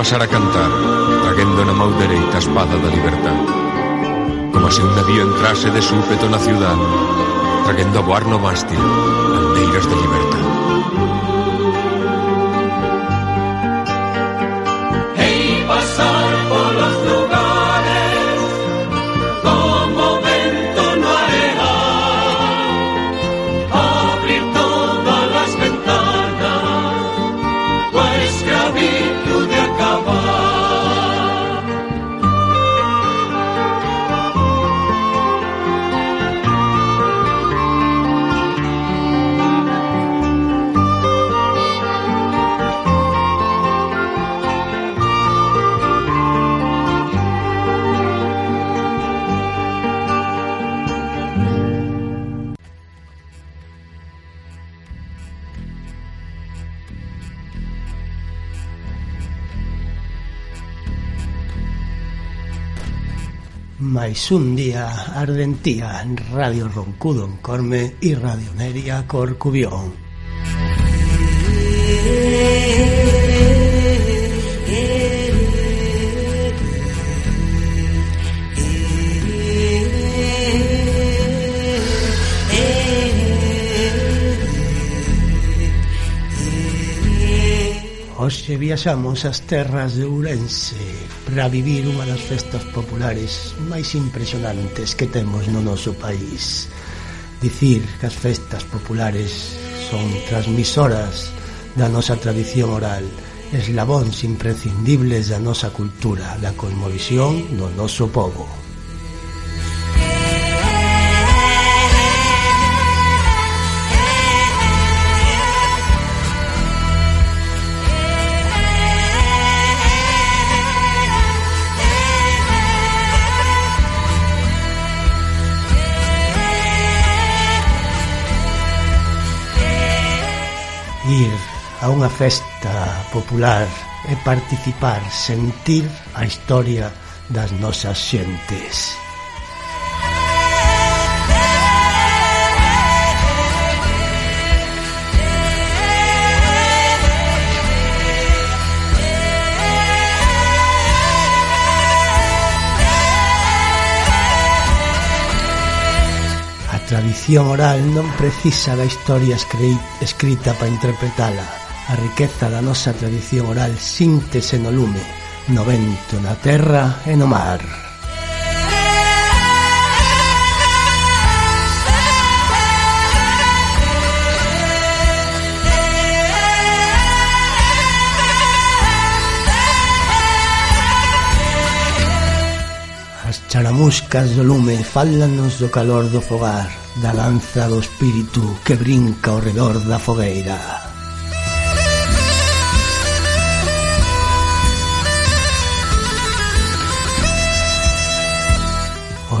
Pasar a cantar Traguendo na mão dereita espada da libertad. Como se un navío entrase de súpeto na ciudad Traguendo a voar no mástil Bandeiras de libertad un día ardentía en Radio Roncudo en Corme y Radio Neria Corcubión. Hoxe viaxamos ás terras de Ourense revivir unha das festas populares máis impresionantes que temos no noso país. Dicir que as festas populares son transmisoras da nosa tradición oral, eslabóns imprescindibles da nosa cultura, da cosmovisión do noso povo. a unha festa popular e participar, sentir a historia das nosas xentes. tradición oral non precisa da historia escrita para interpretala a riqueza da nosa tradición oral síntese no lume, no vento, na terra e no mar. As charamuscas do lume fálanos do calor do fogar, da danza do espírito que brinca ao redor da fogueira.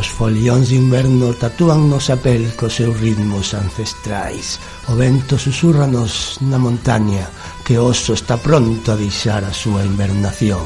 Os folións de inverno tatúannos a pel cos seus ritmos ancestrais. O vento susurranos na montaña que o oso está pronto a deixar a súa invernación.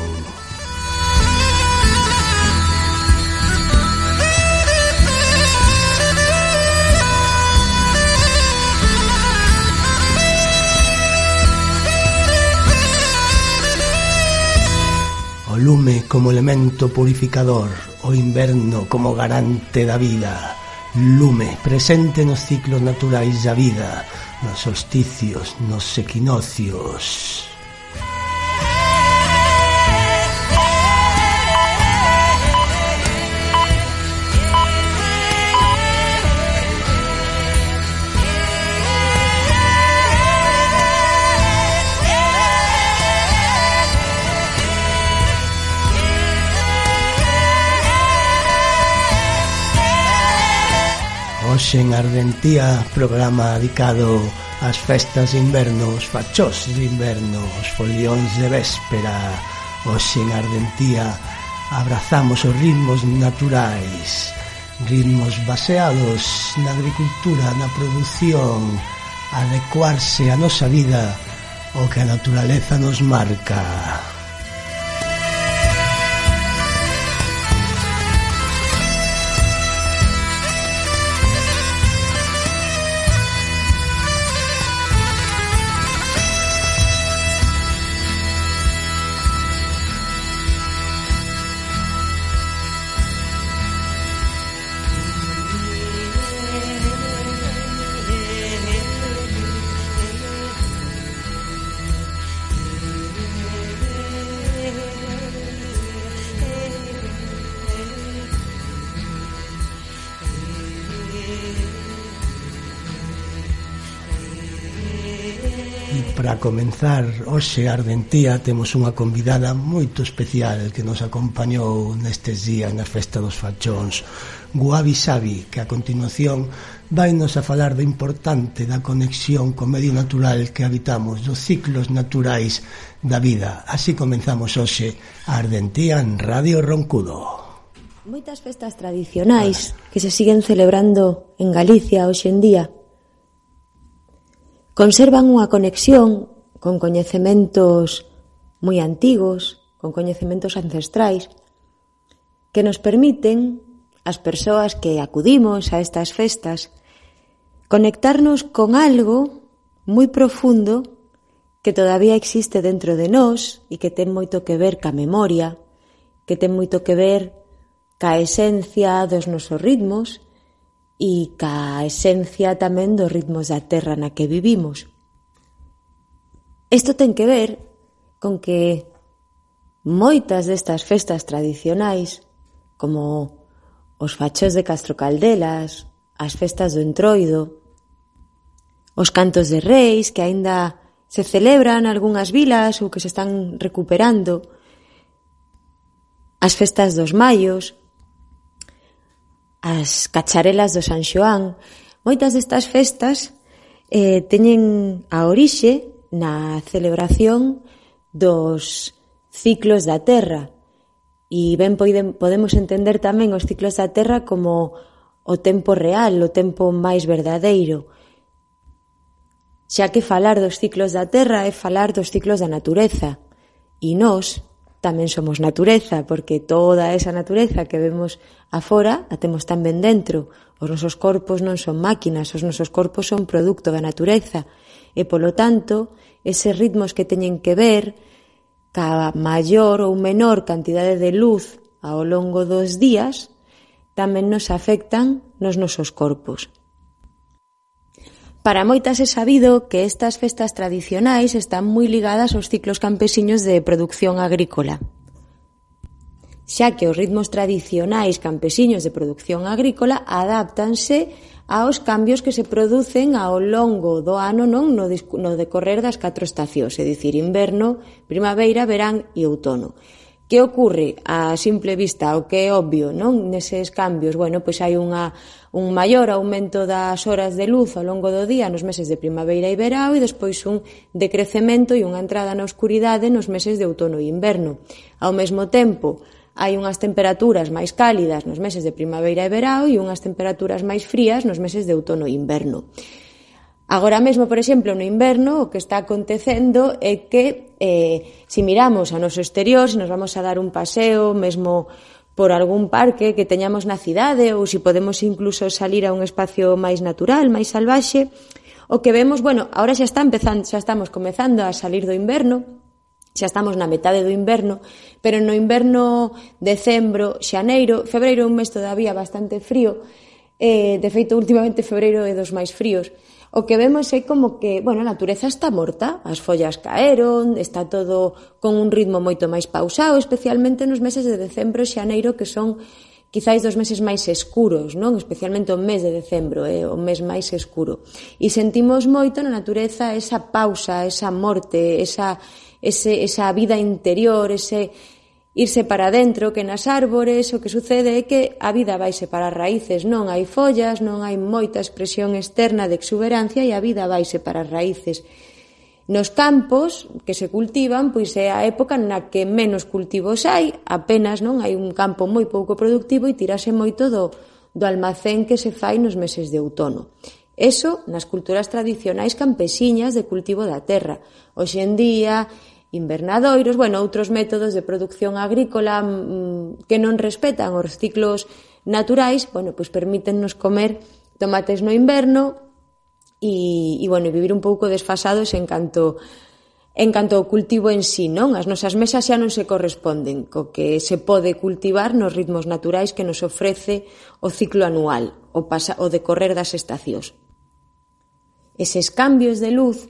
lume como elemento purificador, o inverno como garante da vida. Lume presente nos ciclos naturais da vida, nos solsticios, nos equinocios. Hoxe en Ardentía, programa dedicado ás festas de inverno, os fachós de inverno, os folións de véspera. Hoxe en Ardentía abrazamos os ritmos naturais, ritmos baseados na agricultura, na produción, adecuarse á nosa vida ao que a naturaleza nos marca. Para comenzar, hoxe Ardentía temos unha convidada moito especial que nos acompañou nestes días na Festa dos Fachóns, Guavi Sabi, que a continuación vainos a falar do importante da conexión co medio natural que habitamos, dos ciclos naturais da vida. Así comenzamos hoxe a Ardentía en Radio Roncudo. Moitas festas tradicionais que se siguen celebrando en Galicia hoxe en día conservan unha conexión con coñecementos moi antigos, con coñecementos ancestrais, que nos permiten, as persoas que acudimos a estas festas, conectarnos con algo moi profundo que todavía existe dentro de nós e que ten moito que ver ca memoria, que ten moito que ver ca esencia dos nosos ritmos e ca esencia tamén dos ritmos da terra na que vivimos. Isto ten que ver con que moitas destas festas tradicionais, como os fachós de Castro Caldelas, as festas do Entroido, os cantos de reis que aínda se celebran algunhas vilas ou que se están recuperando, as festas dos maios, as cacharelas do San Xoán, moitas destas festas eh, teñen a orixe na celebración dos ciclos da Terra. E ben podemos entender tamén os ciclos da Terra como o tempo real, o tempo máis verdadeiro. Xa que falar dos ciclos da Terra é falar dos ciclos da natureza. E nós, tamén somos natureza, porque toda esa natureza que vemos afora a temos tamén dentro. Os nosos corpos non son máquinas, os nosos corpos son produto da natureza. E, polo tanto, eses ritmos que teñen que ver ca maior ou menor cantidade de luz ao longo dos días tamén nos afectan nos nosos corpos. Para moitas é sabido que estas festas tradicionais están moi ligadas aos ciclos campesiños de produción agrícola. Xa que os ritmos tradicionais campesiños de produción agrícola adáptanse aos cambios que se producen ao longo do ano non no, no decorrer das catro estacións, é dicir, inverno, primavera, verán e outono. Que ocorre a simple vista, o que é obvio, non? Neses cambios, bueno, pois hai unha, un maior aumento das horas de luz ao longo do día nos meses de primavera e verao e despois un decrecemento e unha entrada na oscuridade nos meses de outono e inverno. Ao mesmo tempo, hai unhas temperaturas máis cálidas nos meses de primavera e verao e unhas temperaturas máis frías nos meses de outono e inverno. Agora mesmo, por exemplo, no inverno, o que está acontecendo é que eh, se miramos ao noso exterior, se nos vamos a dar un paseo, mesmo por algún parque que teñamos na cidade ou se podemos incluso salir a un espacio máis natural, máis salvaxe, o que vemos, bueno, agora xa está empezando, xa estamos comezando a salir do inverno, xa estamos na metade do inverno, pero no inverno decembro, xaneiro, febreiro é un mes todavía bastante frío, eh, de feito últimamente febreiro é dos máis fríos, o que vemos é como que, bueno, a natureza está morta, as follas caeron, está todo con un ritmo moito máis pausado, especialmente nos meses de decembro e xaneiro que son quizáis dos meses máis escuros, non? Especialmente o mes de decembro, é eh? o mes máis escuro. E sentimos moito na natureza esa pausa, esa morte, esa ese, esa vida interior, ese irse para dentro, que nas árbores o que sucede é que a vida vaise para as raíces, non hai follas, non hai moita expresión externa de exuberancia e a vida vaise para as raíces. Nos campos que se cultivan, pois é a época na que menos cultivos hai, apenas non hai un campo moi pouco productivo e tirase moito do, do almacén que se fai nos meses de outono. Eso nas culturas tradicionais campesiñas de cultivo da terra. Hoxe en día, invernadoiros, bueno, outros métodos de producción agrícola mm, que non respetan os ciclos naturais, bueno, pois permítennos comer tomates no inverno e, e bueno, vivir un pouco desfasados en canto en canto ao cultivo en sí, non? As nosas mesas xa non se corresponden co que se pode cultivar nos ritmos naturais que nos ofrece o ciclo anual, o, pasa, o decorrer das estacións. Eses cambios de luz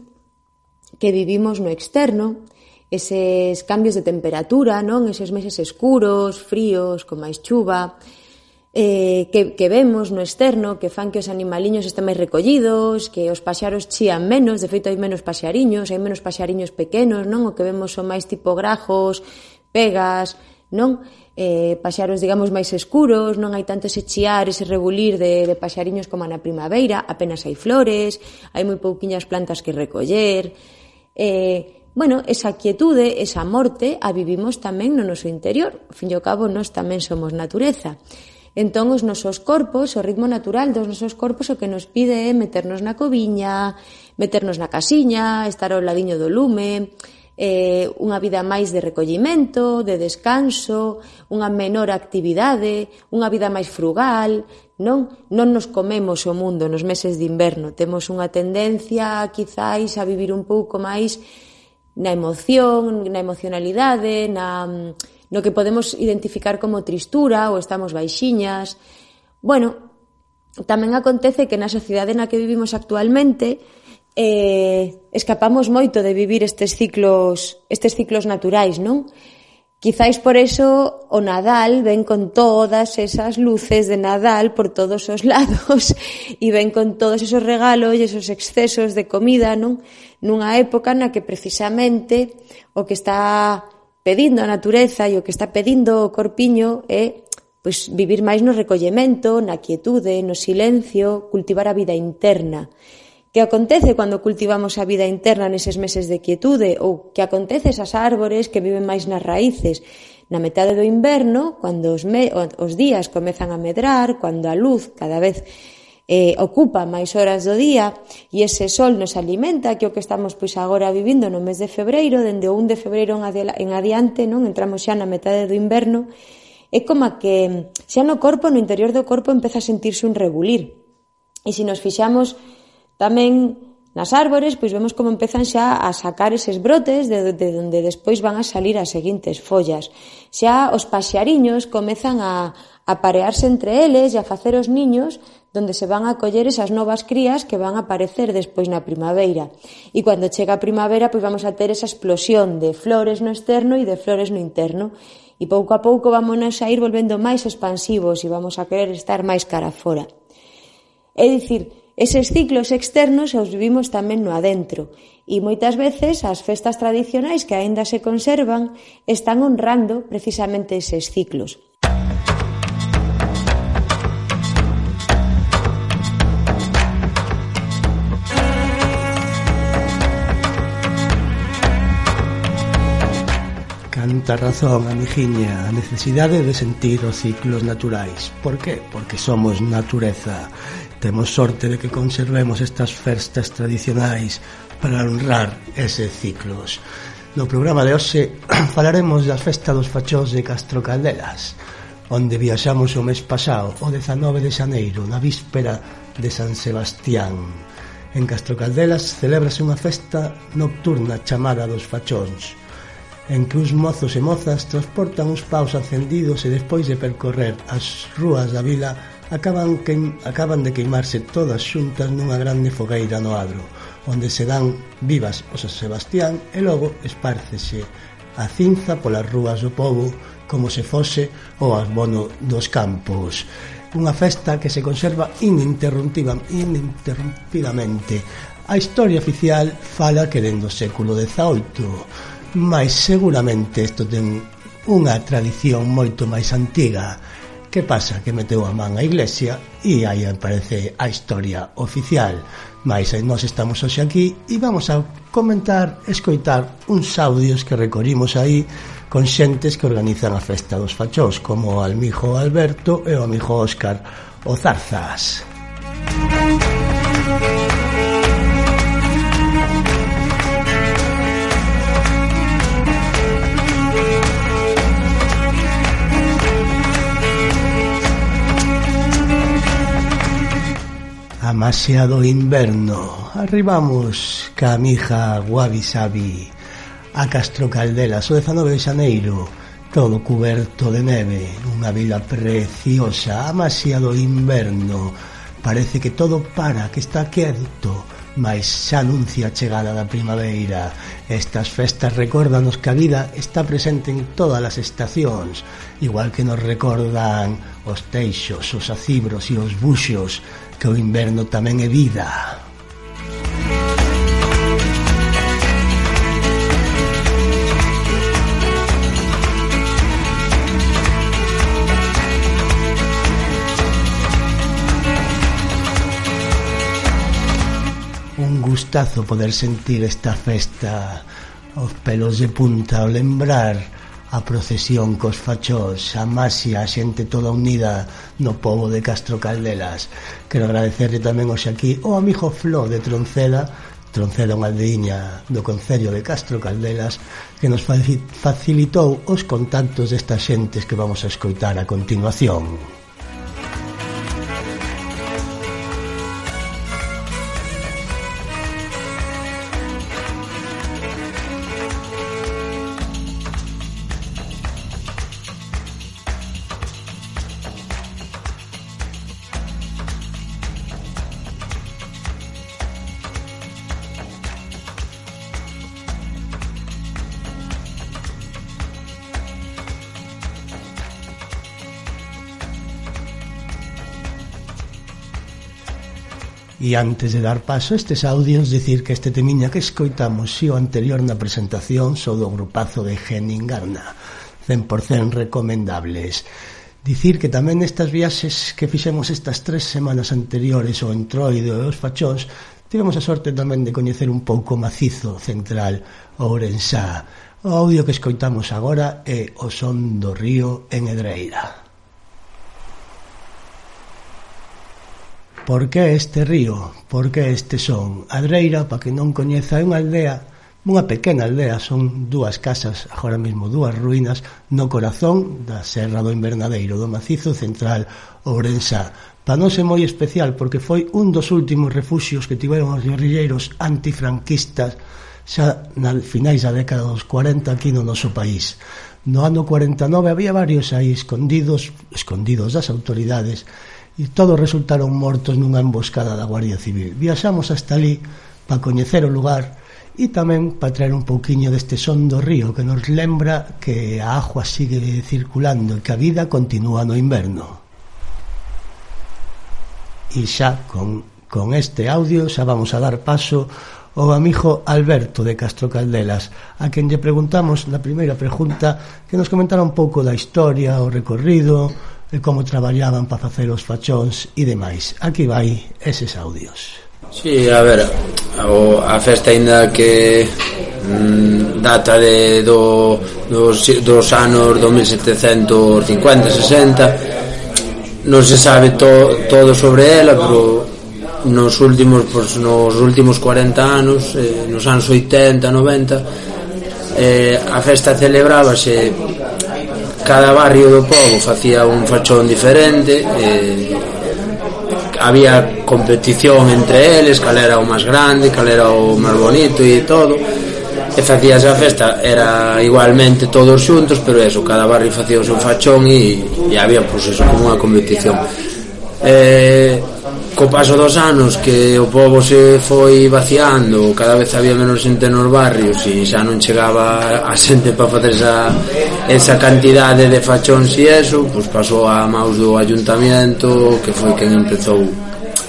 que vivimos no externo eses cambios de temperatura, non? Eses meses escuros, fríos, con máis chuva, eh, que, que vemos no externo, que fan que os animaliños estén máis recollidos, que os paxaros chían menos, de feito hai menos paxariños, hai menos paxariños pequenos, non? O que vemos son máis tipo grajos, pegas, non? Eh, paxaros, digamos, máis escuros, non hai tanto ese chiar, ese rebulir de, de paxariños como na primavera, apenas hai flores, hai moi pouquiñas plantas que recoller, eh, bueno, esa quietude, esa morte, a vivimos tamén no noso interior. Ao fin e ao cabo, nós tamén somos natureza. Entón, os nosos corpos, o ritmo natural dos nosos corpos o que nos pide é meternos na coviña, meternos na casiña, estar ao ladiño do lume, eh, unha vida máis de recollimento, de descanso, unha menor actividade, unha vida máis frugal, non? Non nos comemos o mundo nos meses de inverno, temos unha tendencia quizáis a vivir un pouco máis na emoción, na emocionalidade, na, no que podemos identificar como tristura ou estamos baixiñas. Bueno, tamén acontece que na sociedade na que vivimos actualmente eh, escapamos moito de vivir estes ciclos, estes ciclos naturais, non? Quizáis por eso o Nadal ven con todas esas luces de Nadal por todos os lados e ven con todos esos regalos e esos excesos de comida, non? nunha época na que precisamente o que está pedindo a natureza e o que está pedindo o corpiño é pois, vivir máis no recollemento, na quietude, no silencio, cultivar a vida interna. Que acontece cando cultivamos a vida interna neses meses de quietude ou que acontece esas árbores que viven máis nas raíces? Na metade do inverno, cando os, me, os días comezan a medrar, cando a luz cada vez eh, ocupa máis horas do día e ese sol nos alimenta, que o que estamos pois agora vivindo no mes de febreiro, dende o 1 de febreiro en adiante, non entramos xa na metade do inverno, é como que xa no corpo, no interior do corpo empeza a sentirse un rebulir. E se nos fixamos tamén nas árbores, pois vemos como empezan xa a sacar eses brotes de, de onde despois van a salir as seguintes follas. Xa os paxariños comezan a, a parearse entre eles e a facer os niños donde se van a coller esas novas crías que van a aparecer despois na primavera. E cando chega a primavera, pois vamos a ter esa explosión de flores no externo e de flores no interno. E pouco a pouco vamos a ir volvendo máis expansivos e vamos a querer estar máis cara fora. É dicir, Eses ciclos externos os vivimos tamén no adentro e moitas veces as festas tradicionais que aínda se conservan están honrando precisamente eses ciclos. canta razón, amigiña, a necesidade de sentir os ciclos naturais. Por que? Porque somos natureza. Temos sorte de que conservemos estas festas tradicionais para honrar ese ciclos. No programa de hoxe falaremos da festa dos fachós de Castro Caldelas, onde viaxamos o mes pasado, o 19 de xaneiro, na víspera de San Sebastián. En Castro Caldelas celebrase unha festa nocturna chamada dos fachóns, en que os mozos e mozas transportan os paus acendidos e despois de percorrer as rúas da vila acaban, queim, acaban de queimarse todas xuntas nunha grande fogueira no adro, onde se dan vivas o San Sebastián e logo espárcese a cinza polas rúas do povo como se fose o abono dos campos unha festa que se conserva ininterrumpida, ininterrumpidamente. A historia oficial fala que dentro do século XVIII mas seguramente isto ten unha tradición moito máis antiga. Que pasa? Que meteu a man a iglesia e aí aparece a historia oficial. Mas nós estamos hoxe aquí e vamos a comentar, escoitar uns audios que recorrimos aí con xentes que organizan a festa dos fachós como o Almijo Alberto e o Almijo Óscar Ozarzas. Música Amasiado inverno. Arribamos Camija, Guabi Sabi A Castro Caldela, so 19 de Xaneiro Todo cuberto de neve Unha vila preciosa Amasiado inverno. Parece que todo para, que está quieto Mas xa anuncia a chegada da primavera. Estas festas recordanos que a vida está presente en todas as estacións Igual que nos recordan os teixos, os acibros e os buxos que o inverno tamén é vida. Un gustazo poder sentir esta festa os pelos de punta ao lembrar a procesión cos fachós, a masia, a xente toda unida no povo de Castro Caldelas. Quero agradecerle tamén hoxe aquí o amigo Flo de Troncela, Troncela unha aldeiña do Concello de Castro Caldelas, que nos facilitou os contactos destas xentes que vamos a escoitar a continuación. E antes de dar paso a estes audios, dicir que este temiña que escoitamos si o anterior na presentación sou do grupazo de Henning Garna, 100% recomendables. Dicir que tamén estas viaxes que fixemos estas tres semanas anteriores o entroido e os fachóns tivemos a sorte tamén de coñecer un pouco macizo central ourensá. O audio que escoitamos agora é o son do río en Edreira. Por que este río? Por que este son? Adreira, para que non coñeza, é unha aldea, unha pequena aldea, son dúas casas, agora mesmo dúas ruínas, no corazón da Serra do Invernadeiro, do macizo central Ourensa. Para non ser moi especial, porque foi un dos últimos refugios que tiveron os guerrilleiros antifranquistas xa na finais da década dos 40 aquí no noso país. No ano 49 había varios aí escondidos, escondidos das autoridades, e todos resultaron mortos nunha emboscada da Guardia Civil. Viaxamos hasta ali para coñecer o lugar e tamén para traer un pouquiño deste son do río que nos lembra que a agua sigue circulando e que a vida continúa no inverno. E xa con, con este audio xa vamos a dar paso ao amigo Alberto de Castro Caldelas a quen lle preguntamos na primeira pregunta que nos comentara un pouco da historia, o recorrido, e como traballaban para facer os fachóns e demais. Aquí vai eses audios. Sí, a ver, o, a festa ainda que mm, data de, do, dos, dos anos 2750-60 non se sabe to, todo sobre ela pero nos últimos pues, nos últimos 40 anos eh, nos anos 80, 90 eh, a festa celebrábase cada barrio do povo facía un fachón diferente eh, había competición entre eles cal era o máis grande, cal era o máis bonito e todo e facía esa festa era igualmente todos xuntos pero eso, cada barrio facía o seu fachón e, e había pues eso, como unha competición. Eh, co paso dos anos que o povo se foi vaciando cada vez había menos xente nos barrios e xa non chegaba a xente para facer esa, esa cantidade de fachóns e eso pois pasou a maus do ayuntamiento que foi quen empezou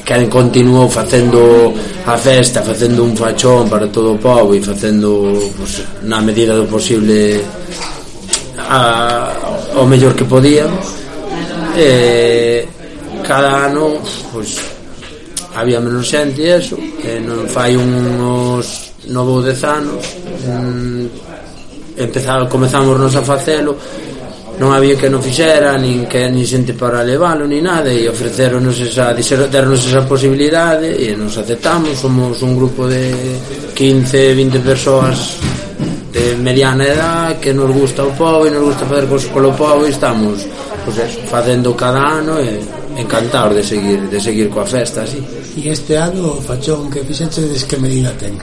que continuou facendo a festa, facendo un fachón para todo o povo e facendo pois, na medida do posible a, o mellor que podía. E cada ano pois, había menos xente e eso e non fai uns novo dez anos mm, empezado, comezamos nos a facelo non había que non fixera nin que nin xente para leválo nin nada e ofreceronos esa dixeronos esa posibilidade e nos aceptamos somos un grupo de 15, 20 persoas de mediana edad que nos gusta o povo e nos gusta fazer cosas polo povo e estamos pues eso, facendo cada ano e encantados de seguir de seguir coa festa así. E este ano o fachón que fixeches que medida ten?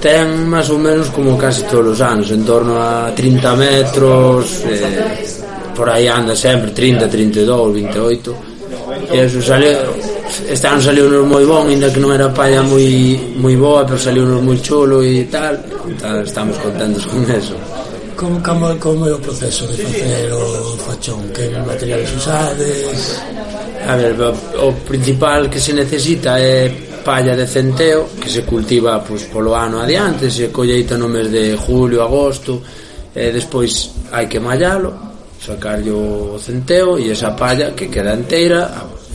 Ten máis ou menos como casi todos os anos, en torno a 30 metros, eh, por aí anda sempre 30, 32, 28. E eso sale este ano saliu nos moi bon, ainda que non era palla moi moi boa, pero saliu nos moi chulo e tal. Estamos contentos con eso. Como, como, como é o proceso de facer o fachón? Que materiales usades? A ver, o, principal que se necesita é palla de centeo que se cultiva pois, polo ano adiante se colleita no mes de julio, agosto e despois hai que mallalo sacarlle o centeo e esa palla que queda inteira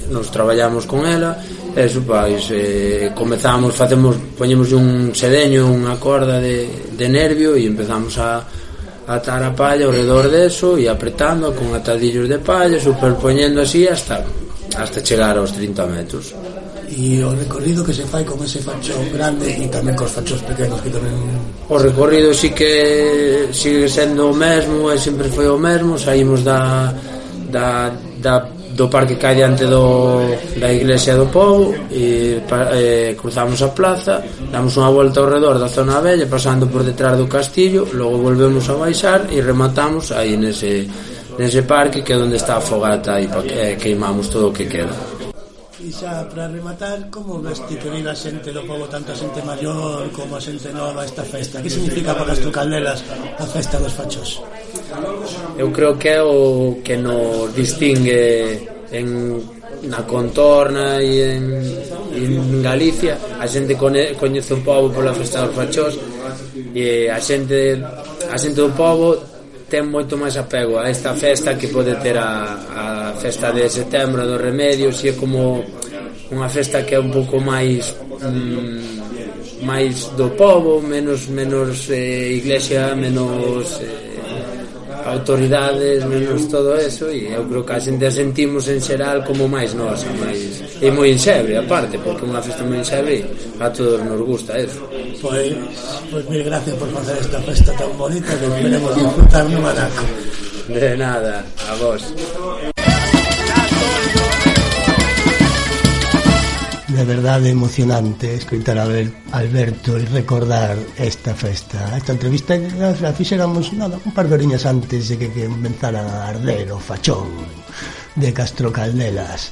nos traballamos con ela eso pois eh, comezamos facemos poñemos un sedeño unha corda de, de nervio e empezamos a atar a palla ao redor deso e apretando con atadillos de palla superpoñendo así hasta hasta chegar aos 30 metros. E o recorrido que se fai con ese fachón grande e tamén cos fachos pequenos que tamén... O recorrido sí que sigue sendo o mesmo e sempre foi o mesmo saímos da, da, da do parque cae diante do, da iglesia do Pou e, pa, e cruzamos a plaza damos unha volta ao redor da zona bella pasando por detrás do castillo logo volvemos a baixar e rematamos aí nese, nese parque que é onde está a fogata e pa, e, queimamos todo o que queda E xa para rematar, como ves ti que viva a xente do povo, tanto a xente maior como a xente nova esta festa? Que significa para as tucalderas a festa dos fachos? eu creo que é o que nos distingue en na contorna e en, en Galicia. A xente coñece o povo pola festa dos fachós e a xente a xente do povo ten moito máis apego a esta festa que pode ter a, a festa de setembro dos remedios e é como unha festa que é un pouco máis mm, máis do povo menos menos eh, iglesia menos eh, autoridades, menos todo eso e eu creo que a xente a sentimos en xeral como máis nosa, máis e moi enxebre, aparte, porque unha festa moi enxebre a todos nos gusta eso. Pois, pois mil gracias por facer esta festa tan bonita que veremos disfrutar no Manaco. De nada, a vos. de verdade emocionante escoitar a Alberto e recordar esta festa. Esta entrevista la fixéramos nada, un par de oriñas antes de que, que empezaran a arder o fachón de Castro Caldelas.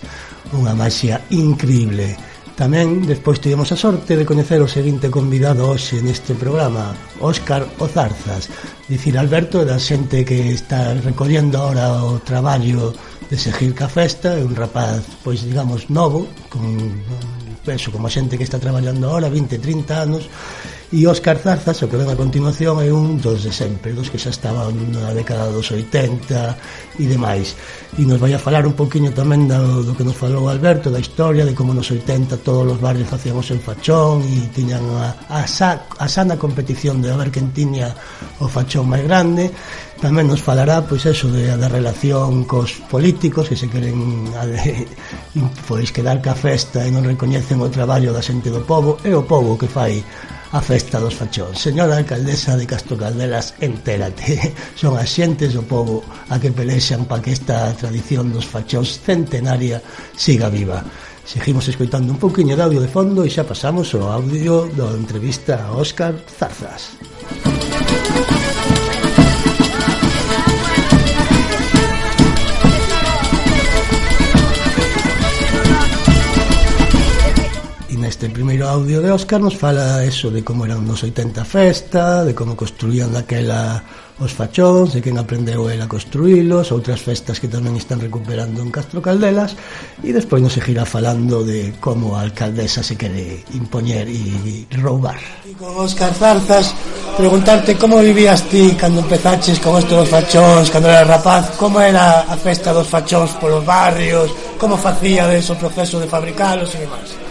Unha maxia increíble. Tamén despois tivemos a sorte de coñecer o seguinte convidado hoxe neste programa, Óscar Ozarzas. Dicir Alberto da xente que está recollendo ahora o traballo de seguir ca festa e un rapaz, pois digamos, novo con penso como a xente que está traballando ahora 20, 30 anos e Óscar Zarzas, o que ven a continuación é un dos de sempre, dos que xa estaban na década dos 80 e demais. E nos vai a falar un poquinho tamén do, do que nos falou Alberto da historia de como nos 80 todos os bares facíamos en fachón e tiñan a, a, sa, a sana competición de a ver quen tiña o fachón máis grande tamén nos falará pois eso de, da relación cos políticos que se queren a de, pois quedar ca festa e non recoñecen o traballo da xente do povo e o povo que fai a festa dos fachóns. Señora alcaldesa de Castro Caldelas, entérate. Son as xentes do povo a que pelexan para que esta tradición dos fachóns centenaria siga viva. Seguimos escoitando un pouquiño de audio de fondo e xa pasamos ao audio da entrevista a Óscar Zarzas. Música neste primeiro audio de Óscar nos fala eso de como eran nos 80 festa, de como construían daquela os fachóns, de quen aprendeu el a construílos, outras festas que tamén están recuperando en Castro Caldelas, e despois nos seguirá falando de como a alcaldesa se quere impoñer e roubar. E con Óscar Zarzas, preguntarte como vivías ti cando empezaches con isto dos fachóns, cando eras rapaz, como era a festa dos fachóns polos barrios, como facía o proceso de fabricalos e demais?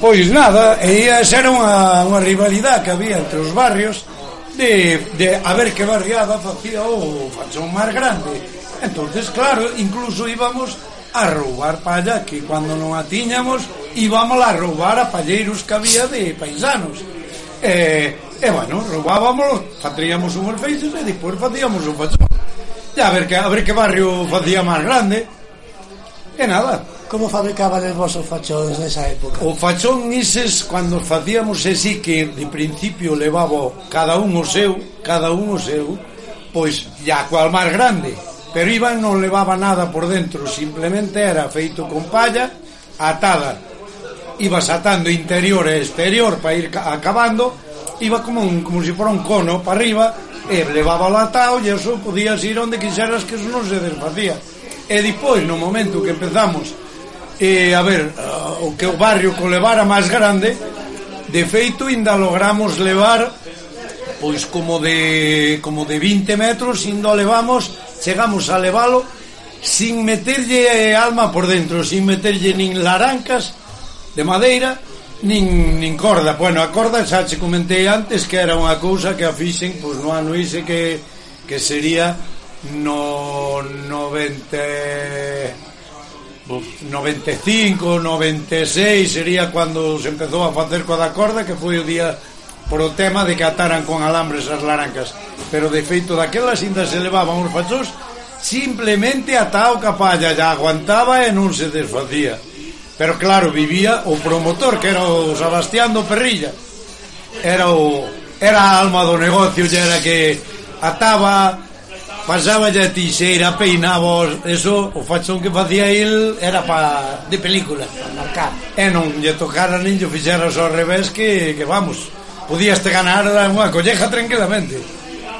Pois nada, e esa era unha, unha rivalidade que había entre os barrios de, de a ver que barriada facía o fachón máis grande. entonces claro, incluso íbamos a roubar palla que cando non a tiñamos íbamos a roubar a palleiros que había de paisanos. E, e bueno, roubábamos, facíamos unhas feixes e despois facíamos un fachón. E a ver que, a ver que barrio facía máis grande. E nada, Como fabricaban os os fachóns nesa época? O fachón ises, cando facíamos así que de principio levaba cada un o seu, cada un o seu, pois ya cual máis grande. Pero Iván non levaba nada por dentro, simplemente era feito con palla atada. Ibas atando interior e exterior para ir acabando, iba como, un, como se si fora un cono para arriba, e levaba o atado e eso podías ir onde quixeras que eso non se desfacía. E depois, no momento que empezamos E, a ver, o que o barrio co levara máis grande, de feito, ainda logramos levar pois como de como de 20 metros, indo levamos, chegamos a levalo sin meterlle alma por dentro, sin meterlle nin larancas de madeira, nin, nin corda. Bueno, a corda xa che comentei antes que era unha cousa que a fixen pois, no ano ise que, que sería no 90 95, 96 sería cando se empezou a facer coa da corda que foi o día por o tema de que ataran con alambres as larancas pero de feito daquelas ainda se levaban os fachos simplemente ata o capalla ya aguantaba e non se desfacía. Pero claro, vivía o promotor que era o Sebastián do Perrilla. Era o era a alma do negocio ya era que ataba pasaba a tixeira, peinaba eso, o fachón que facía il era pa, de película, para marcar. E non lle tocara nin lle fixeras ao revés que, que vamos, podías te ganar unha colleja tranquilamente.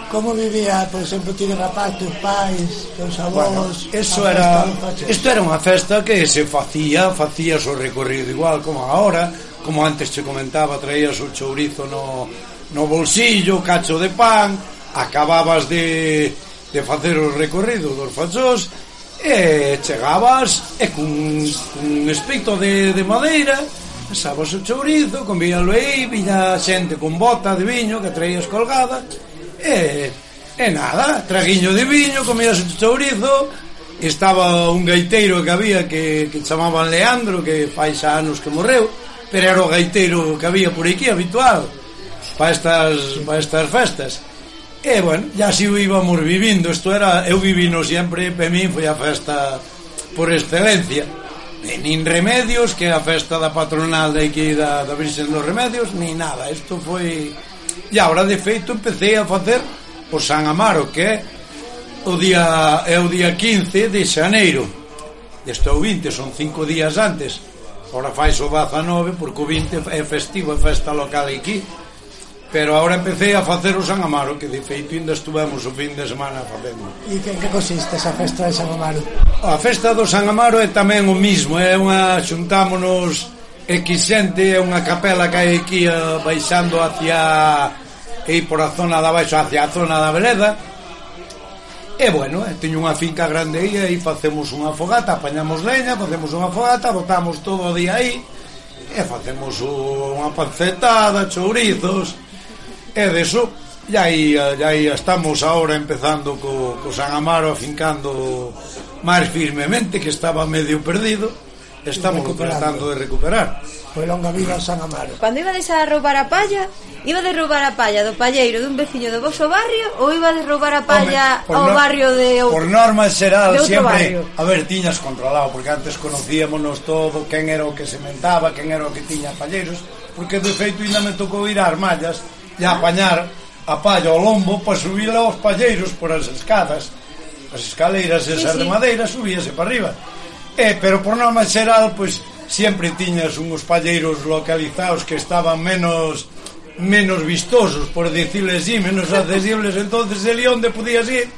Como vivía, por exemplo, ti de rapaz, teus pais, teus avós? Bueno, eso era, isto era unha festa que se facía, facías o recorrido igual como agora, como antes te comentaba, traías o chourizo no, no bolsillo, cacho de pan, acababas de de facer o recorrido dos fachós e chegabas e cun, cun espeito de, de madeira sabas o chourizo, comíalo aí viña xente con bota de viño que traías colgada e, e nada, traguiño de viño comías o chourizo estaba un gaiteiro que había que, que chamaban Leandro que fai xa anos que morreu pero era o gaiteiro que había por aquí habitual para estas, para estas festas. E, bueno, ya así o íbamos vivindo. Isto era, eu vivino sempre, para mí foi a festa por excelencia. E nin remedios, que a festa da patronal de aquí da, da Virxen dos Remedios, ni nada. Isto foi... E agora, de feito, empecé a facer o San Amaro, que é o día, é o día 15 de xaneiro. Isto é o 20, son cinco días antes. Ora fais o 19, porque o 20 é festivo, é festa local aquí pero ahora empecé a facer o San Amaro, que de feito ainda estuvemos o fin de semana facendo. E que, que consiste esa festa de San Amaro? A festa do San Amaro é tamén o mismo, é unha xuntámonos Equixente é unha capela que hai aquí eh, baixando hacia e por a zona da baixo hacia a zona da vereda e bueno, eh, teño unha finca grande aí e facemos unha fogata, apañamos leña facemos unha fogata, botamos todo o día aí e facemos unha pancetada, chourizos E deso, e aí, e aí estamos ahora empezando co, co San Amaro afincando máis firmemente que estaba medio perdido. Estamos tratando de recuperar. Foi longa vida San Amaro. Cando ibades a roubar a palla Iba de roubar a palla do palleiro dun veciño do vosso barrio Ou iba de roubar a palla Home, ao no, barrio de outro Por norma xeral sempre barrio. A ver, tiñas controlado Porque antes conocíamonos todo Quen era o que sementaba Quen era o que tiña palleiros Porque de feito ainda me tocou ir a Armallas e apañar a palla ao lombo para subir aos palleiros por as escadas. As escaleiras esas sí, sí. de madeira subíase para arriba. Eh, pero por norma xeral pois sempre tiñas uns palleiros localizados que estaban menos menos vistosos por decirles así, menos accesibles. Entonces el onde podías ir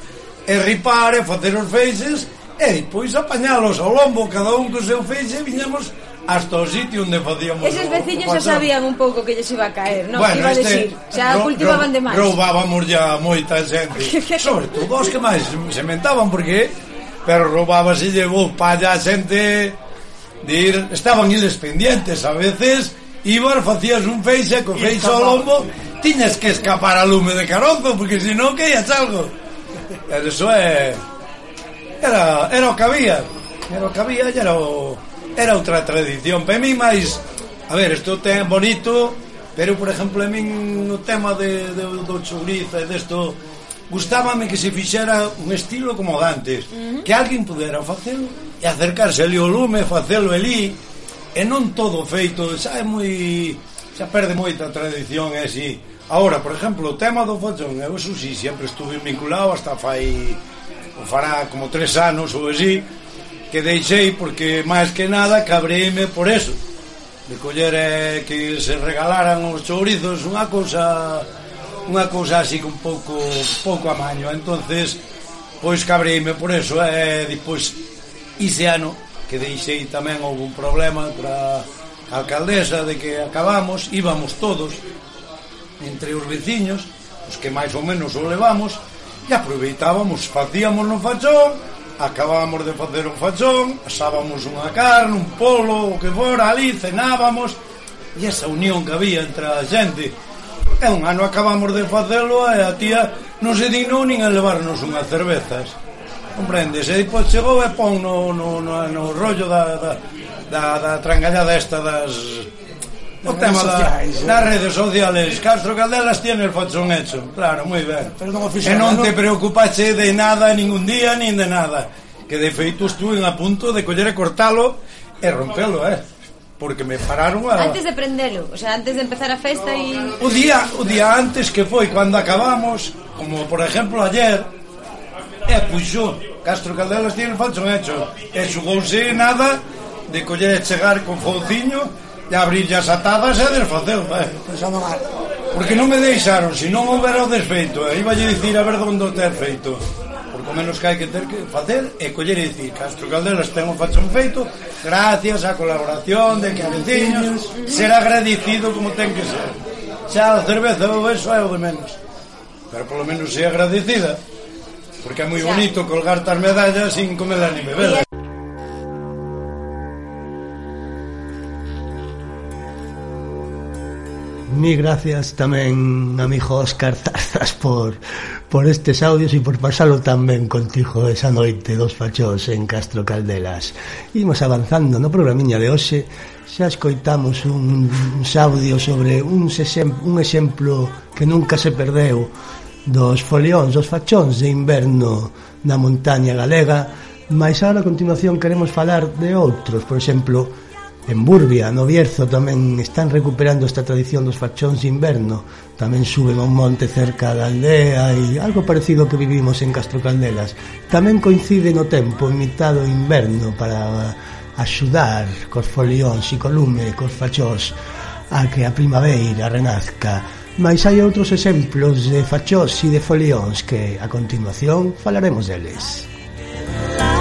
e ripar e facer os feixes e pois apañalos ao lombo cada un co seu feixe viñamos hasta o sitio onde facíamos Esos veciños xa sabían un pouco que lles iba a caer, non? Bueno, iba a decir, xa ro, cultivaban de máis. Roubábamos ya moita xente. Sobre todo os que máis sementaban porque pero roubábase lle vos palla xente de ir, estaban iles pendientes a veces Ibar facías un feixe co feixe ao lombo tiñas que escapar a lume de carozo porque senón que ia algo pero eso é era, era o que había era o que había era o era outra tradición para mí máis a ver, isto ten bonito pero por exemplo a min no tema de, de, do chourizo e desto gustábame que se fixera un estilo como antes uh -huh. que alguén pudera facelo e acercarse ali o lume facelo ali e non todo feito xa é moi xa perde moita tradición e así Ahora, por exemplo, o tema do fachón, eu eso sí, sempre estuve vinculado hasta fai o fará como tres anos ou así, que deixei porque máis que nada cabreime por eso. De coller eh, que se regalaran os chourizos unha cousa unha cousa así que un pouco pouco amaño entonces pois cabreime por eso e eh, eh depois ese ano que deixei tamén houve un problema para a alcaldesa de que acabamos íbamos todos entre os veciños os que máis ou menos o levamos e aproveitábamos facíamos no fachón acabábamos de facer un fachón, asábamos unha carne, un polo, o que fora, ali cenábamos, e esa unión que había entre a xente. E un ano acabamos de facelo e a tía non se dignou nin a levarnos unhas cervezas. Comprendes? E depois chegou e pon no, no, no, no rollo da, da, da, da trangallada esta das o tema sociais, eh. da, das redes sociales. Castro Caldelas tiene el fachón hecho claro, moi ben pero non e non te preocupaxe de nada ningún día nin de nada. Que de feito estuve a punto de coller e cortalo e rompelo, eh. Porque me pararon a... Antes de prendelo, o sea, antes de empezar a festa e... Y... O día, o día antes que foi, cando acabamos, como por exemplo ayer, e pois puxo, Castro Caldelas tiene falso hecho, e xugouse nada de coller e chegar con fouciño, de abrir as atadas e desfaceu, eh? Pensando mal. Porque non me deixaron, se non houbera o desfeito, eh, aí a dicir a ver onde o ter feito. Porque o menos que hai que ter que facer é coller e dicir Castro Caldelas ten o fachón feito gracias á colaboración de que a veciños ser agradecido como ten que ser. Xa a cerveza ou eso é o de menos. Pero polo menos é agradecida. Porque é moi bonito colgar tas medallas sin comer ni beber. mi gracias tamén a mi Óscar Tarzas por, por estes audios e por pasalo tamén contigo esa noite dos fachós en Castro Caldelas. Imos avanzando no programiña de hoxe, xa escoitamos un, uns audios sobre un, exem, un exemplo que nunca se perdeu dos folións, dos fachóns de inverno na montaña galega, mas agora a continuación queremos falar de outros, por exemplo, En Burbia, no Bierzo, tamén están recuperando esta tradición dos fachóns de inverno. Tamén suben a un monte cerca da aldea e algo parecido que vivimos en Castro Caldelas. Tamén coincide no tempo, en mitad do inverno, para axudar cos folións e co lume, cos fachós, a que a primavera renazca. Mais hai outros exemplos de fachós e de folións que, a continuación, falaremos deles. Música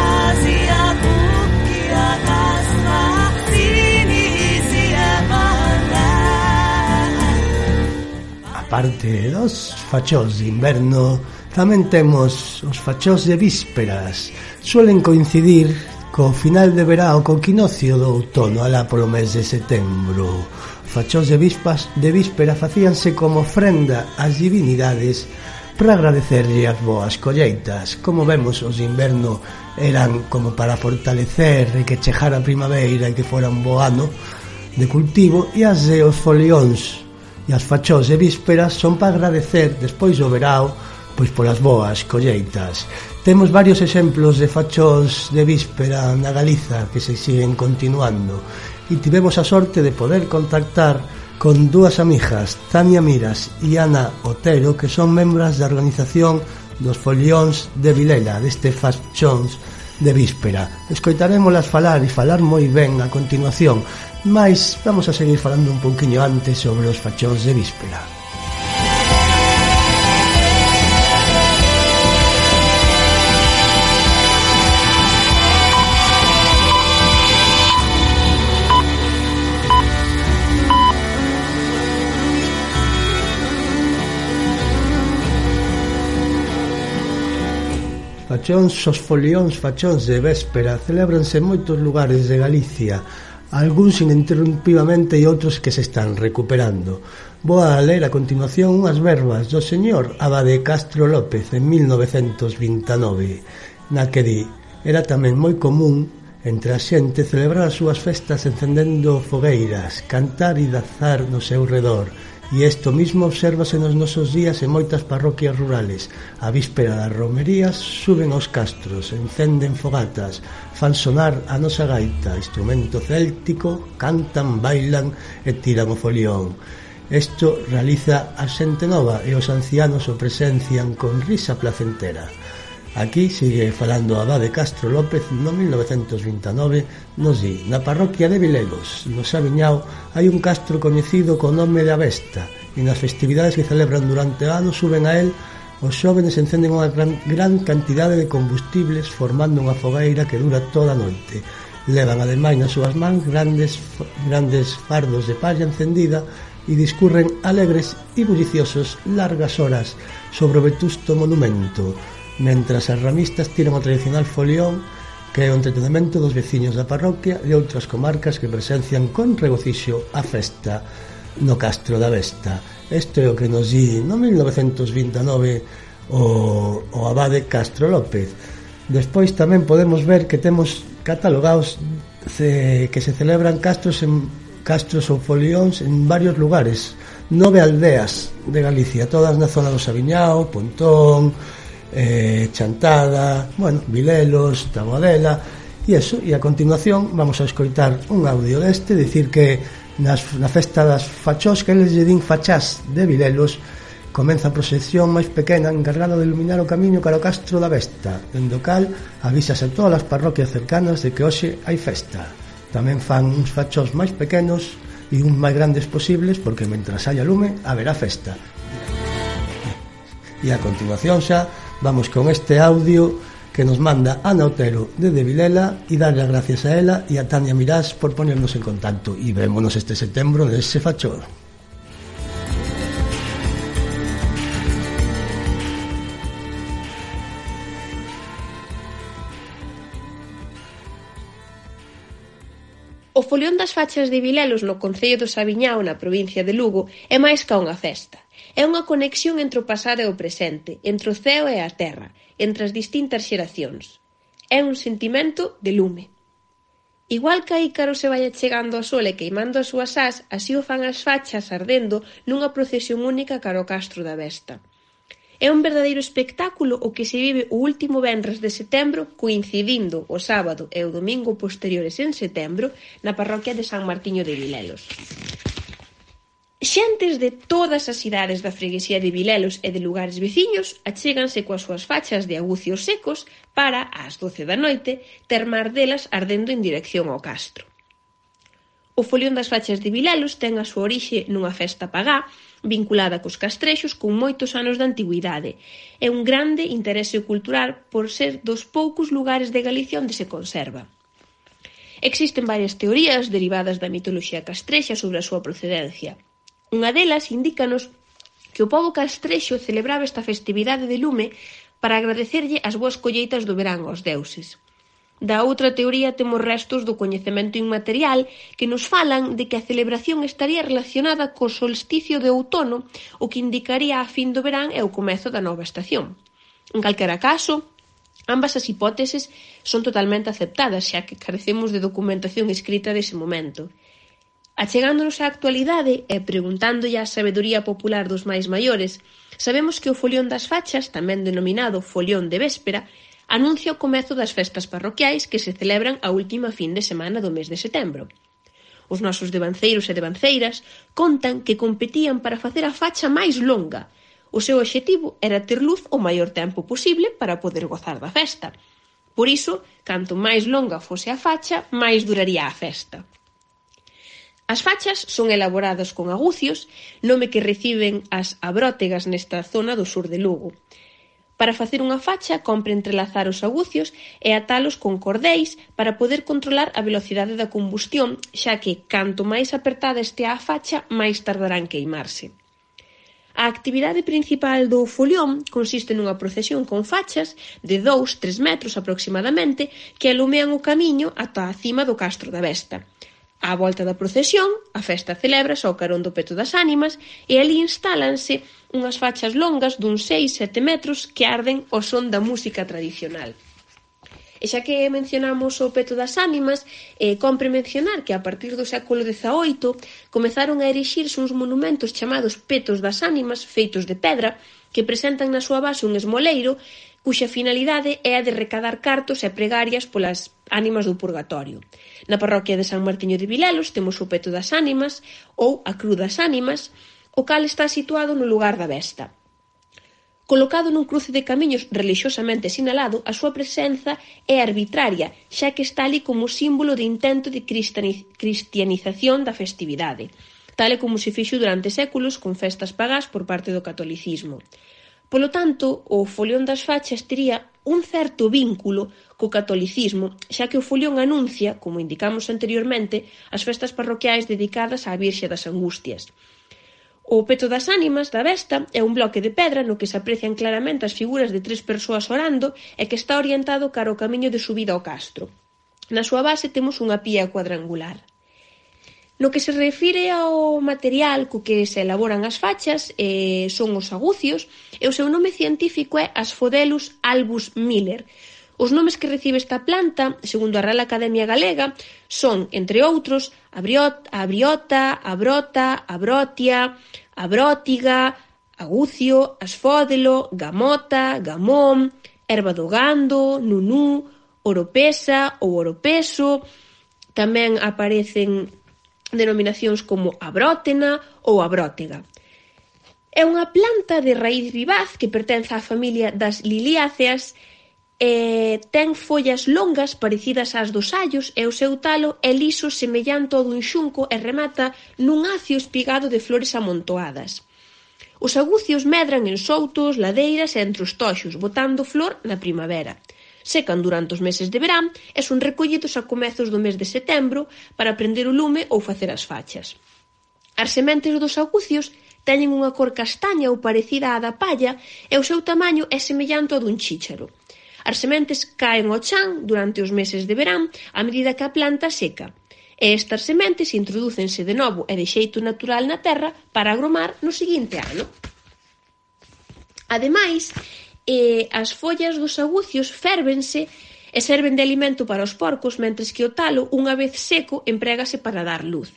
parte dos fachós de inverno, tamén temos os fachós de vísperas. Suelen coincidir co final de verao co quinocio do outono alá polo mes de setembro. Fachós de vispas de víspera facíanse como ofrenda ás divinidades para agradecerlle as boas colleitas. Como vemos, os de inverno eran como para fortalecer e que chejara a primavera e que fora un bo ano de cultivo e as de os folións e as fachós e vísperas son para agradecer despois do verao pois polas boas colleitas. Temos varios exemplos de fachós de víspera na Galiza que se siguen continuando e tivemos a sorte de poder contactar con dúas amigas, Tania Miras e Ana Otero, que son membros da organización dos folións de Vilela, deste fachóns de víspera. Escoitarémolas falar e falar moi ben a continuación Mais vamos a seguir falando un pouquiño antes sobre os fachóns de víspera. Fachóns, os folións fachóns de véspera celebranse en moitos lugares de Galicia algúns ininterrumpidamente e outros que se están recuperando. Vou a ler a continuación unhas verbas do señor Abade Castro López en 1929, na que di era tamén moi común entre a xente celebrar as súas festas encendendo fogueiras, cantar e danzar no seu redor, E isto mismo obsérvase nos nosos días en moitas parroquias rurales. A víspera das romerías suben aos castros, encenden fogatas, fan sonar a nosa gaita, instrumento céltico, cantan, bailan e tiran o folión. Isto realiza a xente nova e os ancianos o presencian con risa placentera. Aquí sigue falando a Abade Castro López no 1929 nos di Na parroquia de Vilegos, no Sabiñao, hai un castro coñecido co nome de Avesta e nas festividades que celebran durante o ano suben a él os xóvenes encenden unha gran, gran cantidade de combustibles formando unha fogueira que dura toda a noite. Levan ademais nas súas mans grandes, grandes fardos de palla encendida e discurren alegres e bulliciosos largas horas sobre o vetusto monumento mentras as ramistas tiran o tradicional folión que é o entretenimento dos veciños da parroquia e outras comarcas que presencian con regocixo a festa no Castro da Vesta. Isto é o que nos di no 1929 o, o abade Castro López. Despois tamén podemos ver que temos catalogados ce, que se celebran castros en castros ou folións en varios lugares, nove aldeas de Galicia, todas na zona do Sabiñao, Pontón, eh, Chantada, bueno, Vilelos, Tabodela, e eso, e a continuación vamos a escoitar un audio deste, dicir que nas, na festa das fachós que eles lle din fachás de Vilelos, comeza a proxección máis pequena encargada de iluminar o camiño cara ao Castro da Besta, dende o cal avisas a todas as parroquias cercanas de que hoxe hai festa. Tamén fan uns fachós máis pequenos e uns máis grandes posibles porque mentras haya lume haberá festa. E a continuación xa Vamos con este audio que nos manda Ana Otero desde Vilela y darle las gracias a ela y a Tania Mirás por ponernos en contacto y vémonos este setembro nese fachor. O Folión das Fachas de Vilelos no Concello do Sabiñao na provincia de Lugo é máis ca unha festa. É unha conexión entre o pasado e o presente, entre o ceo e a terra, entre as distintas xeracións. É un sentimento de lume. Igual que a Ícaro se vai chegando ao sol e queimando as súas as, así o fan as fachas ardendo nunha procesión única caro ao castro da Vesta. É un verdadeiro espectáculo o que se vive o último venres de setembro coincidindo o sábado e o domingo posteriores en setembro na parroquia de San Martiño de Vilelos. Xentes de todas as idades da freguesía de Vilelos e de lugares veciños achéganse coas súas fachas de agucios secos para, ás doce da noite, ter mar delas ardendo en dirección ao castro. O folión das fachas de Vilelos ten a súa orixe nunha festa pagá vinculada cos castrexos con moitos anos de antigüidade. É un grande interese cultural por ser dos poucos lugares de Galicia onde se conserva. Existen varias teorías derivadas da mitoloxía castrexa sobre a súa procedencia – Unha delas indícanos que o pobo castrexo celebraba esta festividade de lume para agradecerlle as boas colleitas do verán aos deuses. Da outra teoría temos restos do coñecemento inmaterial que nos falan de que a celebración estaría relacionada co solsticio de outono, o que indicaría a fin do verán e o comezo da nova estación. En calquera caso, ambas as hipóteses son totalmente aceptadas, xa que carecemos de documentación escrita dese momento. Achegándonos á actualidade e preguntándolle á sabedoría popular dos máis maiores, sabemos que o folión das fachas, tamén denominado folión de véspera, anuncia o comezo das festas parroquiais que se celebran a última fin de semana do mes de setembro. Os nosos devanceiros e devanceiras contan que competían para facer a facha máis longa. O seu obxectivo era ter luz o maior tempo posible para poder gozar da festa. Por iso, canto máis longa fose a facha, máis duraría a festa. As fachas son elaboradas con agucios, nome que reciben as abrótegas nesta zona do sur de Lugo. Para facer unha facha compre entrelazar os agucios e atalos con cordéis para poder controlar a velocidade da combustión, xa que canto máis apertada estea a facha, máis tardará en queimarse. A actividade principal do folión consiste nunha procesión con fachas de 2-3 metros aproximadamente que alumean o camiño ata a cima do Castro da Vesta – Á volta da procesión, a festa celébrase ao carón do peto das ánimas e alí instálanse unhas fachas longas duns 6-7 metros que arden ao son da música tradicional. E xa que mencionamos o peto das ánimas, eh, compre mencionar que a partir do século XVIII comezaron a erixirse uns monumentos chamados petos das ánimas feitos de pedra que presentan na súa base un esmoleiro cuxa finalidade é a de recadar cartos e pregarias polas ánimas do purgatorio. Na parroquia de San Martiño de Vilelos temos o Peto das Ánimas ou a Cruz das Ánimas, o cal está situado no lugar da besta. Colocado nun cruce de camiños religiosamente sinalado, a súa presenza é arbitraria, xa que está ali como símbolo de intento de cristianización da festividade, tal e como se fixo durante séculos con festas pagás por parte do catolicismo. Polo tanto, o Folión das Fachas tería un certo vínculo co catolicismo, xa que o Folión anuncia, como indicamos anteriormente, as festas parroquiais dedicadas á Virxe das Angustias. O peto das ánimas da Vesta é un bloque de pedra no que se aprecian claramente as figuras de tres persoas orando e que está orientado cara ao camiño de subida ao castro. Na súa base temos unha pía cuadrangular. No que se refire ao material co que se elaboran as fachas eh, son os agucios e o seu nome científico é Asphodelus albus miller. Os nomes que recibe esta planta, segundo a Real Academia Galega, son, entre outros, abriota, abriota, abrota, abrotia, abrótiga, agucio, asfódelo, gamota, gamón, erva do gando, nunú, oropesa ou oropeso. Tamén aparecen denominacións como a ou a. É unha planta de raíz vivaz que pertence á familia das liliáceas e ten follas longas parecidas ás dos allos e o seu talo é liso semellante ao dun xunco e remata nun acio espigado de flores amontoadas. Os agucios medran en soutos, ladeiras e entre os toxos, botando flor na primavera secan durante os meses de verán e son recollidos a comezos do mes de setembro para prender o lume ou facer as fachas. As sementes dos agucios teñen unha cor castaña ou parecida á da palla e o seu tamaño é semellante ao dun chícharo. As sementes caen ao chan durante os meses de verán a medida que a planta seca e estas sementes introducense de novo e de xeito natural na terra para agromar no seguinte ano. Ademais, e as follas dos agucios férvense e serven de alimento para os porcos, mentres que o talo, unha vez seco, emprégase para dar luz.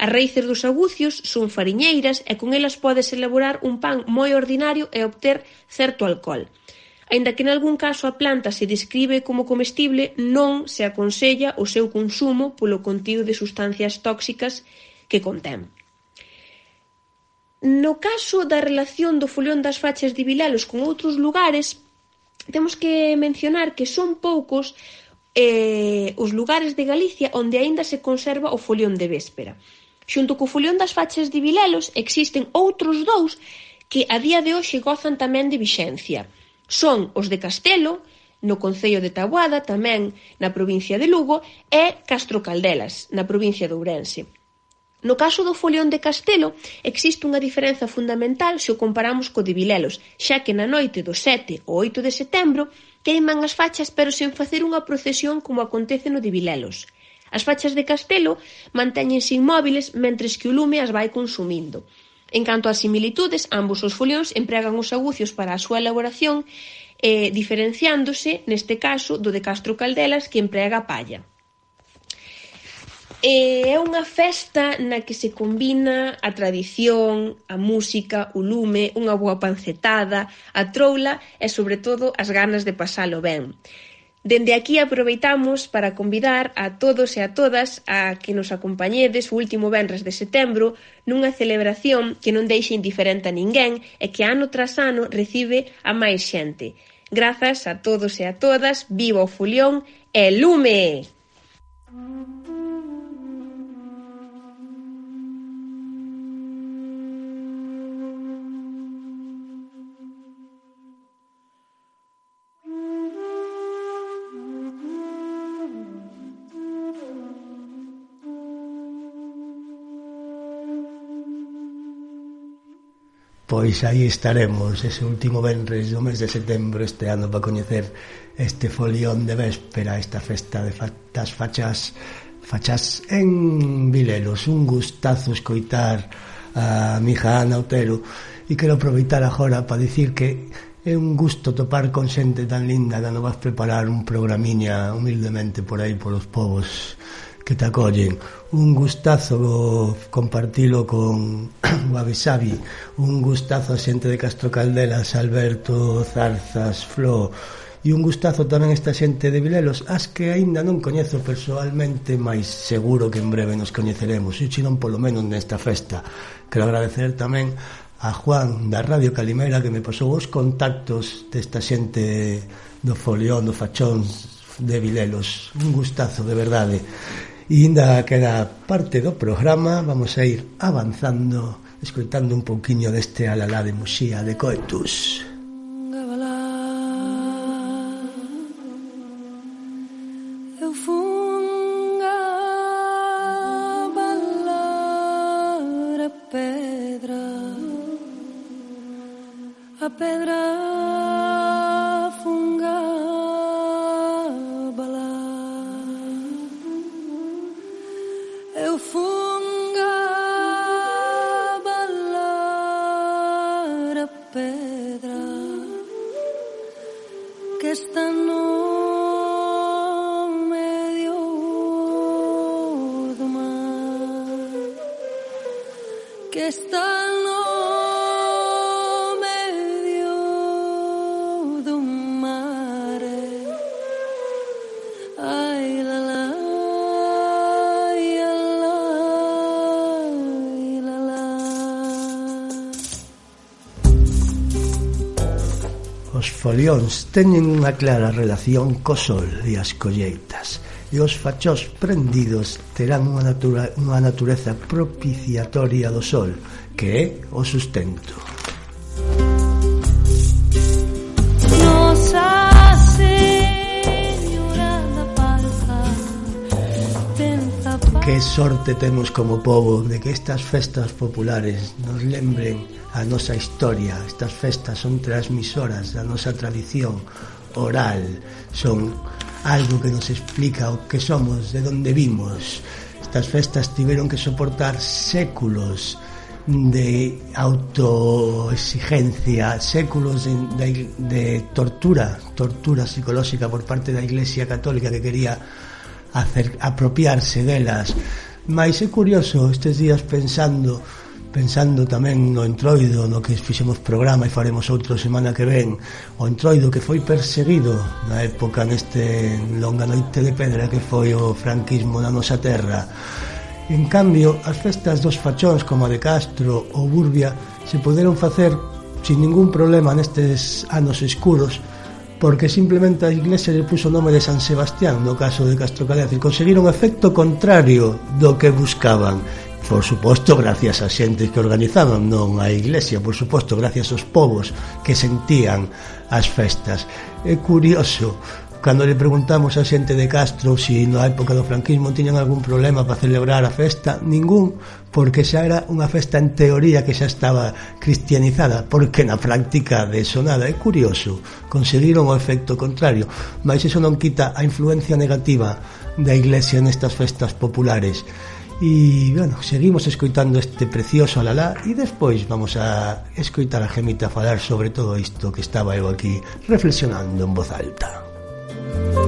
As raíces dos agucios son fariñeiras e con elas podes elaborar un pan moi ordinario e obter certo alcohol. Aínda que nalgún caso a planta se describe como comestible, non se aconsella o seu consumo polo contido de sustancias tóxicas que contén. No caso da relación do Folión das fachas de Vilalos con outros lugares, temos que mencionar que son poucos eh, os lugares de Galicia onde aínda se conserva o Folión de Véspera. Xunto co Folión das fachas de Vilalos existen outros dous que a día de hoxe gozan tamén de vixencia. Son os de Castelo, no Concello de Taboada, tamén na provincia de Lugo, e Castro Caldelas, na provincia de Ourense. No caso do Folión de Castelo existe unha diferenza fundamental se o comparamos co de Vilelos, xa que na noite do 7 ao 8 de setembro queiman as fachas pero sen facer unha procesión como acontece no de Vilelos. As fachas de Castelo mantéñense inmóviles mentres que o lume as vai consumindo. En canto ás similitudes, ambos os folións empregan os agucios para a súa elaboración, eh, diferenciándose, neste caso, do de Castro Caldelas, que emprega palla. E é unha festa na que se combina a tradición, a música, o lume, unha boa pancetada, a troula e, sobre todo, as ganas de pasalo ben. Dende aquí aproveitamos para convidar a todos e a todas a que nos acompañedes o último venres de setembro nunha celebración que non deixe indiferente a ninguén e que ano tras ano recibe a máis xente. Grazas a todos e a todas, viva o fulión e lume! Pois aí estaremos ese último venres do mes de setembro este ano para coñecer este folión de véspera, esta festa de fa das fachas fachas en Vilelos. Un gustazo escoitar a mija Ana Otero e quero aproveitar agora para dicir que é un gusto topar con xente tan linda cando vas preparar un programiña humildemente por aí polos povos que te acollen. Un gustazo compartilo con Wabi Sabi, un gustazo a xente de Castro Caldelas, Alberto, Zarzas, Flo, e un gustazo tamén esta xente de Vilelos, as que aínda non coñezo persoalmente, mas seguro que en breve nos coñeceremos, e non polo menos nesta festa. Quero agradecer tamén a Juan da Radio Calimera que me pasou os contactos desta xente do Folión, do Fachón, de Vilelos. Un gustazo, de verdade. E inda queda parte do programa, vamos a ir avanzando, escoitando un pouquiño deste alalá de Muxía de Coetus. Os folións teñen unha clara relación co sol e as colleitas e os fachós prendidos terán unha, natura, unha natureza propiciatoria do sol que é o sustento. Sorte temos como povo de que estas festas populares nos lembren a nosa historia. Estas festas son transmisoras da nosa tradición oral, son algo que nos explica o que somos, de onde vimos. Estas festas tiveron que soportar séculos de autoexigencia, séculos de, de, de tortura, tortura psicolóxica por parte da Iglesia Católica que quería hacer, apropiarse delas. Mais é curioso estes días pensando pensando tamén no entroido no que fixemos programa e faremos outro semana que ven o entroido que foi perseguido na época neste longa noite de pedra que foi o franquismo na nosa terra en cambio as festas dos fachóns como a de Castro ou Burbia se poderon facer sin ningún problema nestes anos escuros porque simplemente a Iglesia lle puso o nome de San Sebastián no caso de Castro e conseguiron efecto contrario do que buscaban. Por suposto gracias a xentes que organizaban non a iglesia, por suposto gracias aos povos que sentían as festas. É curioso Cando le preguntamos a xente de Castro se si na época do franquismo tiñan algún problema para celebrar a festa, ningún, porque xa era unha festa en teoría que xa estaba cristianizada, porque na práctica de eso nada. É curioso, conseguiron o efecto contrario, mas eso non quita a influencia negativa da Iglesia nestas festas populares. E, bueno, seguimos escoitando este precioso alalá e despois vamos a escoitar a Gemita falar sobre todo isto que estaba eu aquí reflexionando en voz alta. Bye.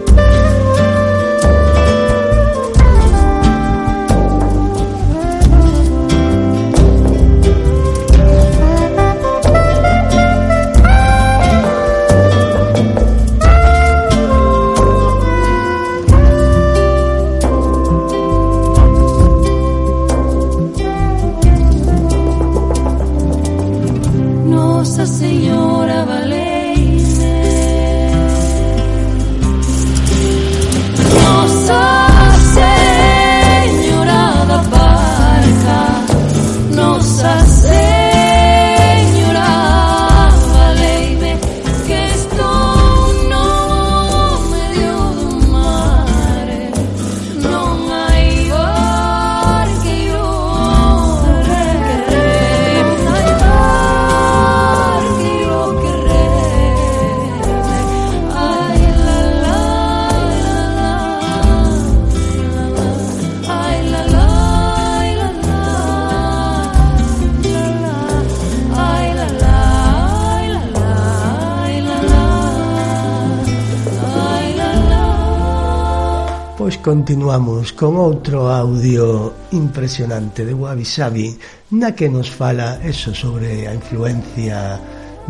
continuamos con outro audio impresionante de Wabi Sabi na que nos fala eso sobre a influencia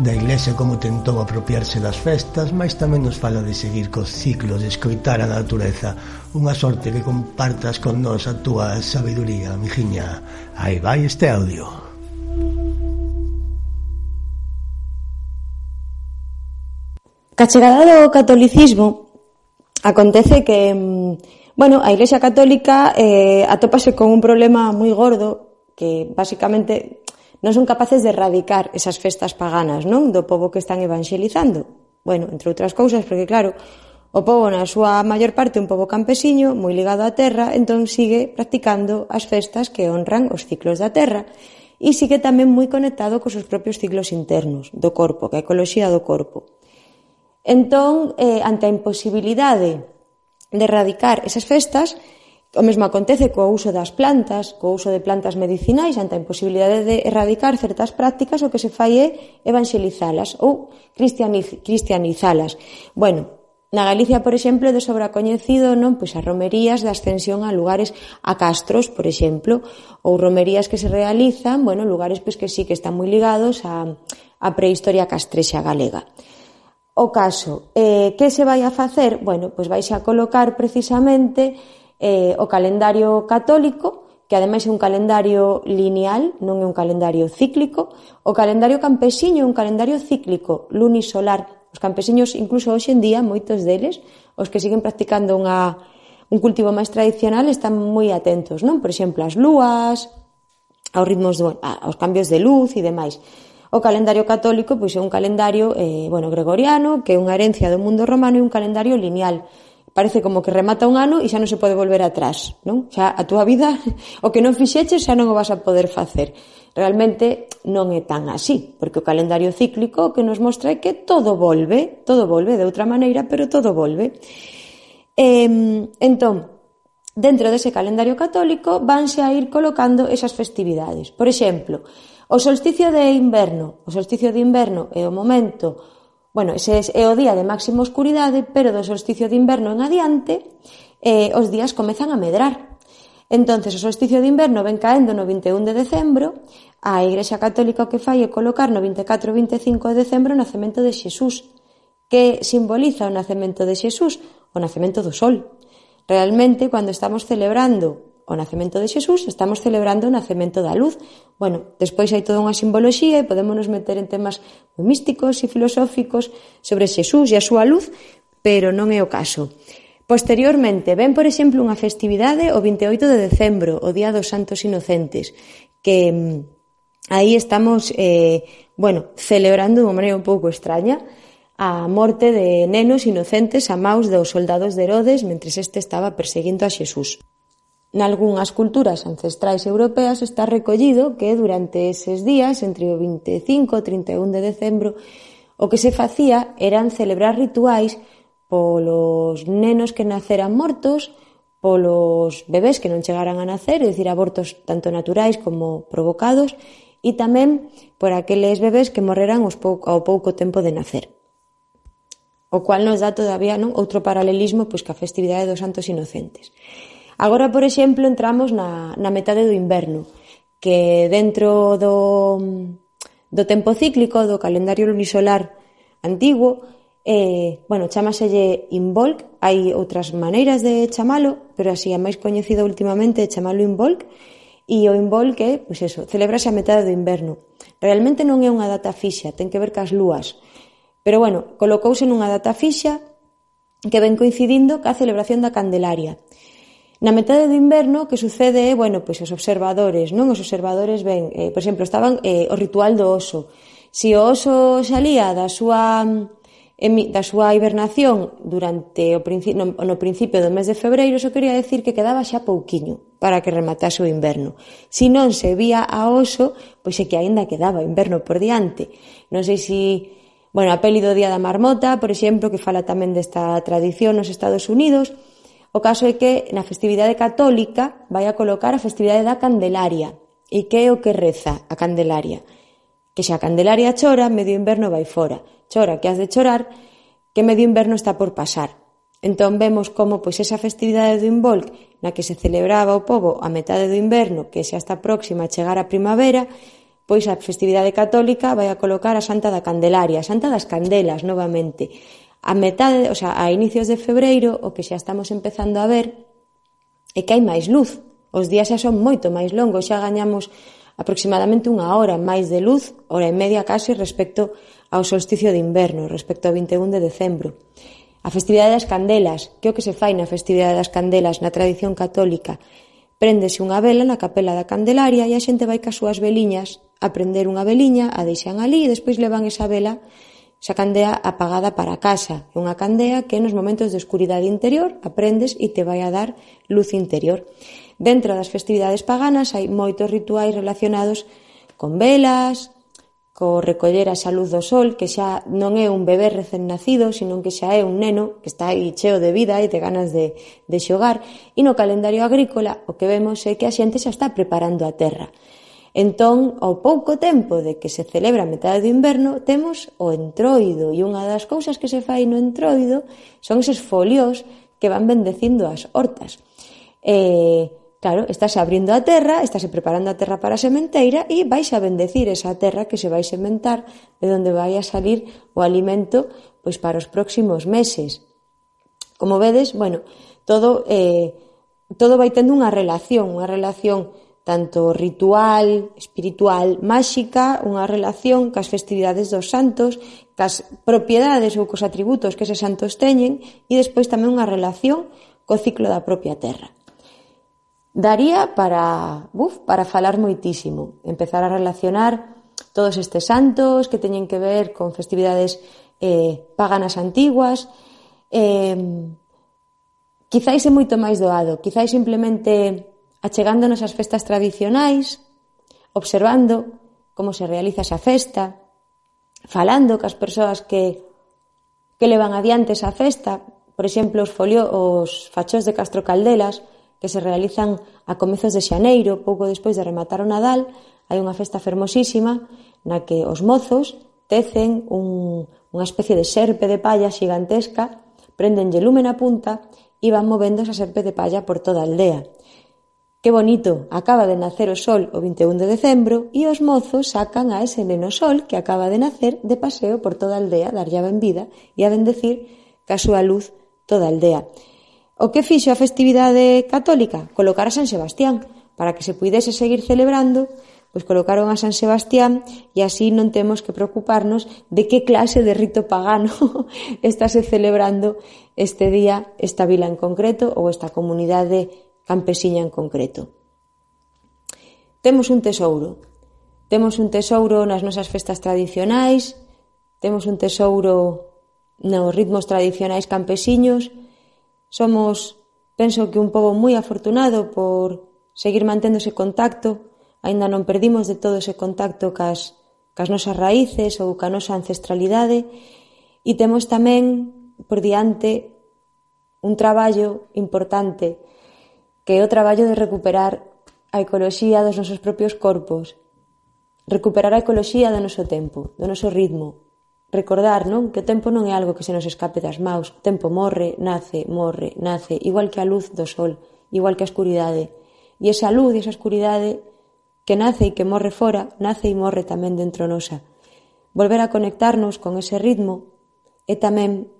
da Iglesia como tentou apropiarse das festas mas tamén nos fala de seguir cos ciclos de escoitar a natureza. Unha sorte que compartas con nós a túa sabiduría, mijiña. Aí vai este audio. Ca chegada do catolicismo acontece que mm, Bueno, a Iglesia Católica eh, atópase con un problema moi gordo que basicamente non son capaces de erradicar esas festas paganas non do povo que están evangelizando. Bueno, entre outras cousas, porque claro, o povo na súa maior parte un povo campesiño, moi ligado á terra, entón sigue practicando as festas que honran os ciclos da terra e sigue tamén moi conectado cos seus propios ciclos internos do corpo, que a ecoloxía do corpo. Entón, eh, ante a imposibilidade de erradicar esas festas, o mesmo acontece co uso das plantas, co uso de plantas medicinais, ante a imposibilidade de erradicar certas prácticas, o que se fai é evangelizalas ou cristianiz cristianizalas. Bueno, Na Galicia, por exemplo, de sobra coñecido, non pois as romerías da ascensión a lugares a castros, por exemplo, ou romerías que se realizan, bueno, lugares pois que sí que están moi ligados á, á prehistoria castrexa galega. O caso, eh, que se vai a facer? Bueno, pois vais a colocar precisamente eh, o calendario católico, que ademais é un calendario lineal, non é un calendario cíclico, o calendario campesiño é un calendario cíclico, lunisolar. Os campesiños, incluso hoxe en día, moitos deles, os que siguen practicando unha, un cultivo máis tradicional, están moi atentos, non? Por exemplo, as lúas, aos ritmos, do, aos cambios de luz e demais. O calendario católico pois é un calendario eh, bueno, gregoriano, que é unha herencia do mundo romano e un calendario lineal. Parece como que remata un ano e xa non se pode volver atrás, non? Xa a túa vida, o que non fixeches xa non o vas a poder facer. Realmente non é tan así, porque o calendario cíclico o que nos mostra é que todo volve, todo volve de outra maneira, pero todo volve. Eh, entón, dentro dese calendario católico vanse a ir colocando esas festividades. Por exemplo, O solsticio de inverno, o solsticio de inverno é o momento, bueno, ese é o día de máxima oscuridade, pero do solsticio de inverno en adiante, eh, os días comezan a medrar. Entonces, o solsticio de inverno ven caendo no 21 de decembro, a Igrexa Católica o que fai é colocar no 24 e 25 de decembro o nacemento de Xesús, que simboliza o nacemento de Xesús, o nacemento do sol. Realmente, cando estamos celebrando o nacemento de Xesús, estamos celebrando o nacemento da luz. Bueno, despois hai toda unha simboloxía e podémonos meter en temas moi místicos e filosóficos sobre Xesús e a súa luz, pero non é o caso. Posteriormente, ven, por exemplo, unha festividade o 28 de decembro, o Día dos Santos Inocentes, que mm, aí estamos, eh, bueno, celebrando de unha maneira un pouco extraña, a morte de nenos inocentes a maus dos soldados de Herodes mentres este estaba perseguindo a Xesús. Nalgúnas culturas ancestrais europeas está recollido que durante eses días, entre o 25 e 31 de decembro, o que se facía eran celebrar rituais polos nenos que naceran mortos, polos bebés que non chegaran a nacer, é dicir, abortos tanto naturais como provocados, e tamén por aqueles bebés que morreran aos pouco, ao pouco tempo de nacer. O cual nos dá todavía non outro paralelismo pois, que a festividade dos santos inocentes. Agora, por exemplo, entramos na, na metade do inverno, que dentro do, do tempo cíclico, do calendario lunisolar antigo, eh, bueno, chamaselle Involk, hai outras maneiras de chamalo, pero así a máis coñecida últimamente é chamalo Involk, e o Involk é, pois eso, celebrase a metade do inverno. Realmente non é unha data fixa, ten que ver cas lúas. Pero bueno, colocouse nunha data fixa que ven coincidindo ca celebración da Candelaria. Na metade do inverno o que sucede é, bueno, pois os observadores, non? Os observadores ven, eh, por exemplo, estaban eh, o ritual do oso. Si o oso salía da súa da súa hibernación durante o principio, no, no principio do mes de febreiro, iso quería decir que quedaba xa pouquiño para que rematase o inverno. Si non se vía a oso, pois é que aínda quedaba inverno por diante. Non sei se Bueno, a peli do Día da Marmota, por exemplo, que fala tamén desta tradición nos Estados Unidos, O caso é que na festividade católica vai a colocar a festividade da Candelaria. E que é o que reza a Candelaria? Que xa a Candelaria chora, medio inverno vai fora. Chora que has de chorar, que medio inverno está por pasar. Entón vemos como pois esa festividade do Involc na que se celebraba o povo a metade do inverno, que xa está próxima a chegar a primavera, pois a festividade católica vai a colocar a Santa da Candelaria, a Santa das Candelas novamente, a metade, o sea, a inicios de febreiro, o que xa estamos empezando a ver é que hai máis luz. Os días xa son moito máis longos, xa gañamos aproximadamente unha hora máis de luz, hora e media case respecto ao solsticio de inverno, respecto ao 21 de decembro. A festividade das candelas, que é o que se fai na festividade das candelas na tradición católica? Prendese unha vela na capela da Candelaria e a xente vai cas súas veliñas a prender unha veliña, a deixan ali e despois levan esa vela xa candea apagada para a casa, é unha candea que nos momentos de escuridade interior aprendes e te vai a dar luz interior. Dentro das festividades paganas hai moitos rituais relacionados con velas, co recoller a luz do sol, que xa non é un bebé recén nacido, sino que xa é un neno que está aí cheo de vida e de ganas de, de xogar. E no calendario agrícola o que vemos é que a xente xa está preparando a terra. Entón, ao pouco tempo de que se celebra a metade do inverno, temos o entroido e unha das cousas que se fai no entroido son eses folios que van bendecindo as hortas. Eh, Claro, estás abrindo a terra, estás preparando a terra para a sementeira e vais a bendecir esa terra que se vai sementar de onde vai a salir o alimento pois para os próximos meses. Como vedes, bueno, todo eh, todo vai tendo unha relación, unha relación tanto ritual, espiritual, máxica, unha relación cas festividades dos santos, cas propiedades ou cos atributos que eses santos teñen e despois tamén unha relación co ciclo da propia terra. Daría para, buf, para falar moitísimo, empezar a relacionar todos estes santos que teñen que ver con festividades eh, paganas antiguas, eh, quizáis é moito máis doado, quizáis simplemente achegándonos ás festas tradicionais, observando como se realiza esa festa, falando cas persoas que que levan adiante esa festa, por exemplo, os folio, os fachós de Castro Caldelas, que se realizan a comezos de xaneiro, pouco despois de rematar o Nadal, hai unha festa fermosísima na que os mozos tecen un, unha especie de serpe de palla xigantesca, prendenlle lume na punta e van movendo esa serpe de palla por toda a aldea. Que bonito, acaba de nacer o sol o 21 de decembro e os mozos sacan a ese neno sol que acaba de nacer de paseo por toda a aldea, darlle a benvida e a bendecir ca súa luz toda a aldea. O que fixo a festividade católica? Colocar a San Sebastián, para que se puidese seguir celebrando, pois colocaron a San Sebastián e así non temos que preocuparnos de que clase de rito pagano estáse celebrando este día, esta vila en concreto ou esta comunidade campesiña en concreto. Temos un tesouro. Temos un tesouro nas nosas festas tradicionais, temos un tesouro nos ritmos tradicionais campesiños. Somos, penso que un pobo moi afortunado por seguir mantendo ese contacto, aínda non perdimos de todo ese contacto cas, cas nosas raíces ou ca nosa ancestralidade, e temos tamén por diante un traballo importante que é o traballo de recuperar a ecoloxía dos nosos propios corpos, recuperar a ecoloxía do noso tempo, do noso ritmo, recordar non que o tempo non é algo que se nos escape das maus, o tempo morre, nace, morre, nace, igual que a luz do sol, igual que a escuridade, e esa luz e esa escuridade que nace e que morre fora, nace e morre tamén dentro nosa. Volver a conectarnos con ese ritmo é tamén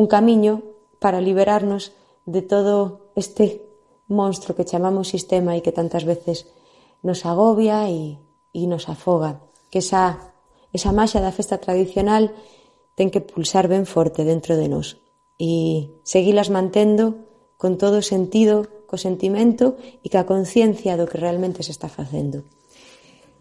un camiño para liberarnos de todo este monstro que chamamos sistema e que tantas veces nos agobia e, e nos afoga. Que esa, esa máxia da festa tradicional ten que pulsar ben forte dentro de nós e seguilas mantendo con todo o sentido, co sentimento e ca conciencia do que realmente se está facendo.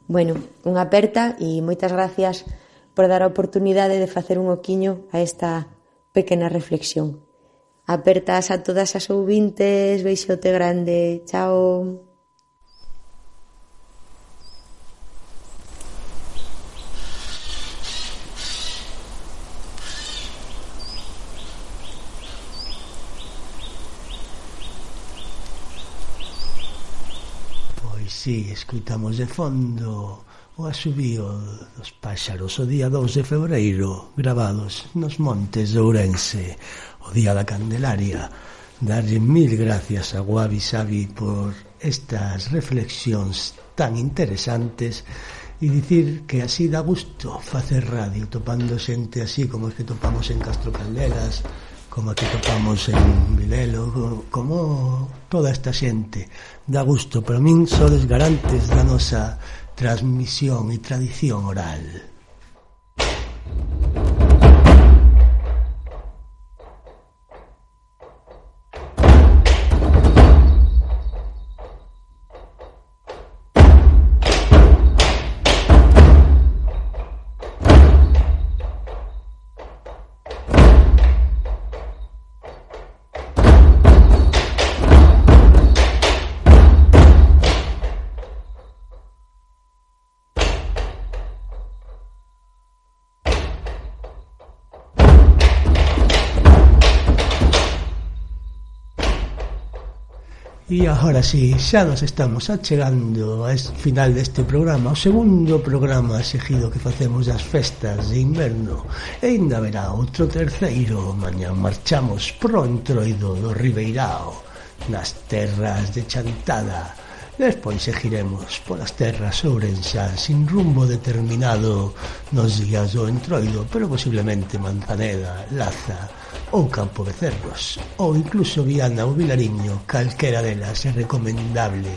Bueno, unha aperta e moitas gracias por dar a oportunidade de facer un oquiño a esta pequena reflexión. Apertas a todas as ouvintes, beixote grande, chao. Pois sí, escutamos de fondo o asubío dos páxaros o día 2 de febreiro gravados nos montes de Ourense o Día da Candelaria. Darlle mil gracias a Guavi Sabi por estas reflexións tan interesantes e dicir que así dá gusto facer radio topando xente así como que topamos en Castro Caldelas como que topamos en Vilelo como, como toda esta xente dá gusto, para min sodes garantes da nosa transmisión e tradición oral E agora sí, xa nos estamos achegando ao final deste programa O segundo programa seguido que facemos das festas de inverno. E ainda verá outro terceiro Mañá marchamos pro entroido do Ribeirao Nas terras de Chantada. Despois seguiremos polas terras ourensas sin rumbo determinado nos días do entroido, pero posiblemente Manzaneda, Laza, ou Campo de Cerros, ou incluso Viana ou Vilariño, calquera delas é recomendable,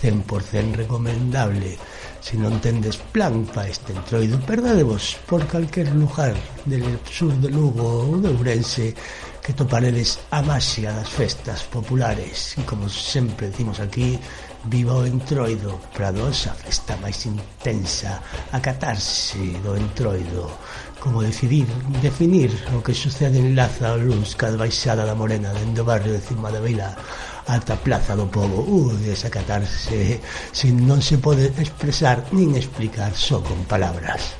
100% recomendable. Se non tendes plan pa este entroido, perdadevos por calquer lugar del sur de Lugo ou de Ourense que toparedes a máxia das festas populares e como sempre decimos aquí viva o entroido pra dos festa máis intensa a catarse do entroido como decidir, definir o que sucede en Laza Luz cada baixada da Morena dende o barrio de Cima da Vila ata a Plaza do Povo uh, desacatarse se non se pode expresar nin explicar só con palabras.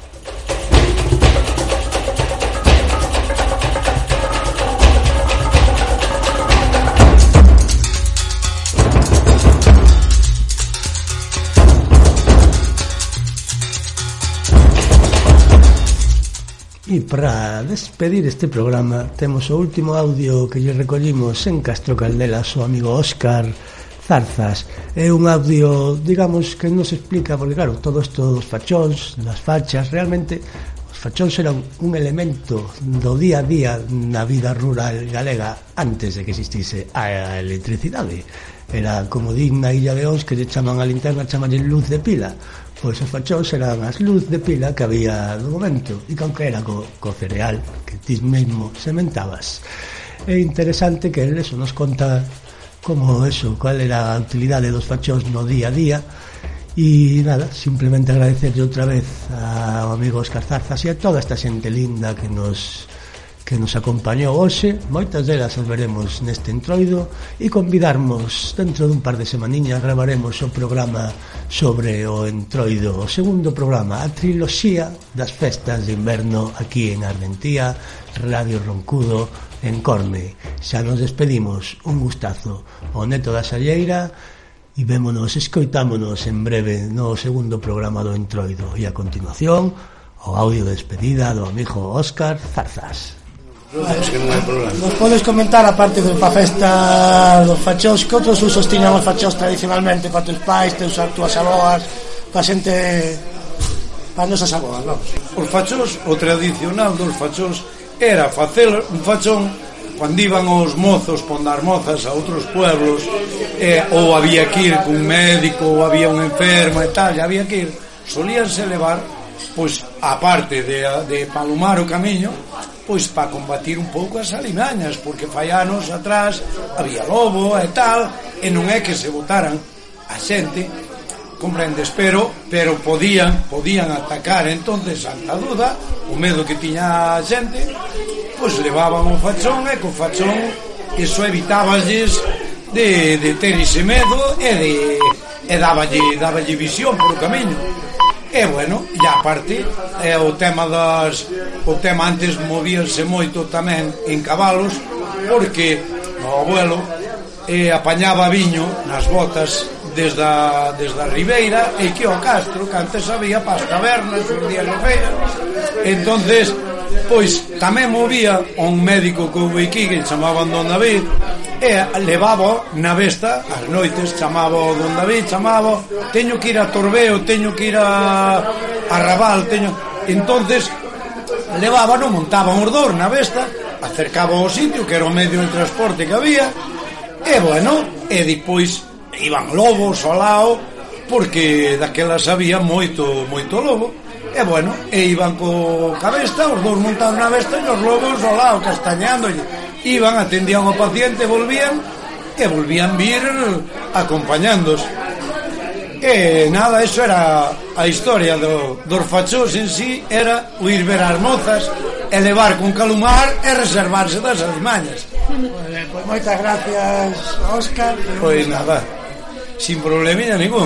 E para despedir este programa temos o último audio que lle recollimos en Castro Caldela o amigo Óscar Zarzas. É un audio, digamos, que nos explica, porque claro, todo isto dos fachóns, das fachas, realmente os fachóns eran un elemento do día a día na vida rural galega antes de que existise a electricidade. Era como digna illa de Ons que lle chaman a linterna, chaman luz de pila pois os fachóns eran as luz de pila que había no momento e con que era co, co cereal que ti mesmo sementabas. É interesante que el eso nos conta como eso, cual era a utilidade dos fachóns no día a día. E nada, simplemente agradecerle outra vez ao amigo Oscar Zarzas e a toda esta xente linda que nos que nos acompañou hoxe, moitas delas as veremos neste entroido e convidarmos dentro dun par de semaniñas gravaremos o programa sobre o entroido, o segundo programa, a triloxía das festas de inverno aquí en Ardentía, Radio Roncudo, en Corme. Xa nos despedimos, un gustazo, o Neto da Salleira e vémonos, escoitámonos en breve no segundo programa do entroido e a continuación o audio de despedida do amigo Óscar Zarzas. Es que non hai problema. Nos podes comentar a parte do pa festa dos fachós, que outros usos tiñan os fachós tradicionalmente para teus pais, teus as túas aboas, para xente para nosas aboas, non? Os fachós, o tradicional dos fachós era facer un fachón cando iban os mozos pondar mozas a outros pueblos eh, ou había que ir cun médico ou había un enfermo e tal, e había que ir solíanse levar pois a parte de, de palumar o camiño pois para combatir un pouco as alimañas, porque fai anos atrás había lobo e tal, e non é que se votaran a xente, comprendes, pero pero podían, podían atacar, entonces Santa Duda, o medo que tiña a xente, pois levaban o fachón e co fachón iso evitaballes de, de ter ese medo e de e daballe, daballe visión polo camiño. E bueno, e a parte é o tema das o tema antes movíanse moito tamén en cabalos porque o abuelo eh, apañaba viño nas botas desde a, desde a Ribeira e que o Castro, que antes había para as tabernas, os días de feira entonces pois tamén movía un médico que houve aquí que chamaban Don David e levaba na vesta as noites, chamaba o don David, chamaba, teño que ir a Torbeo, teño que ir a, a Raval, teño... Entonces, levaba, non montaba un ordor na vesta, acercaba o sitio, que era o medio de transporte que había, e bueno, e despois iban lobos ao lado porque daquelas había moito, moito lobo, E bueno, e iban co cabesta, os dous montados na besta e os lobos ao lado, castañándolle iban, atendían ao paciente, volvían e volvían vir acompañándos. E nada, eso era a historia do, dos fachós en sí era o ir ver as mozas e levar con calumar e reservarse das mañas. Pois, moitas gracias, Óscar. Pois nada, sin problema ningún.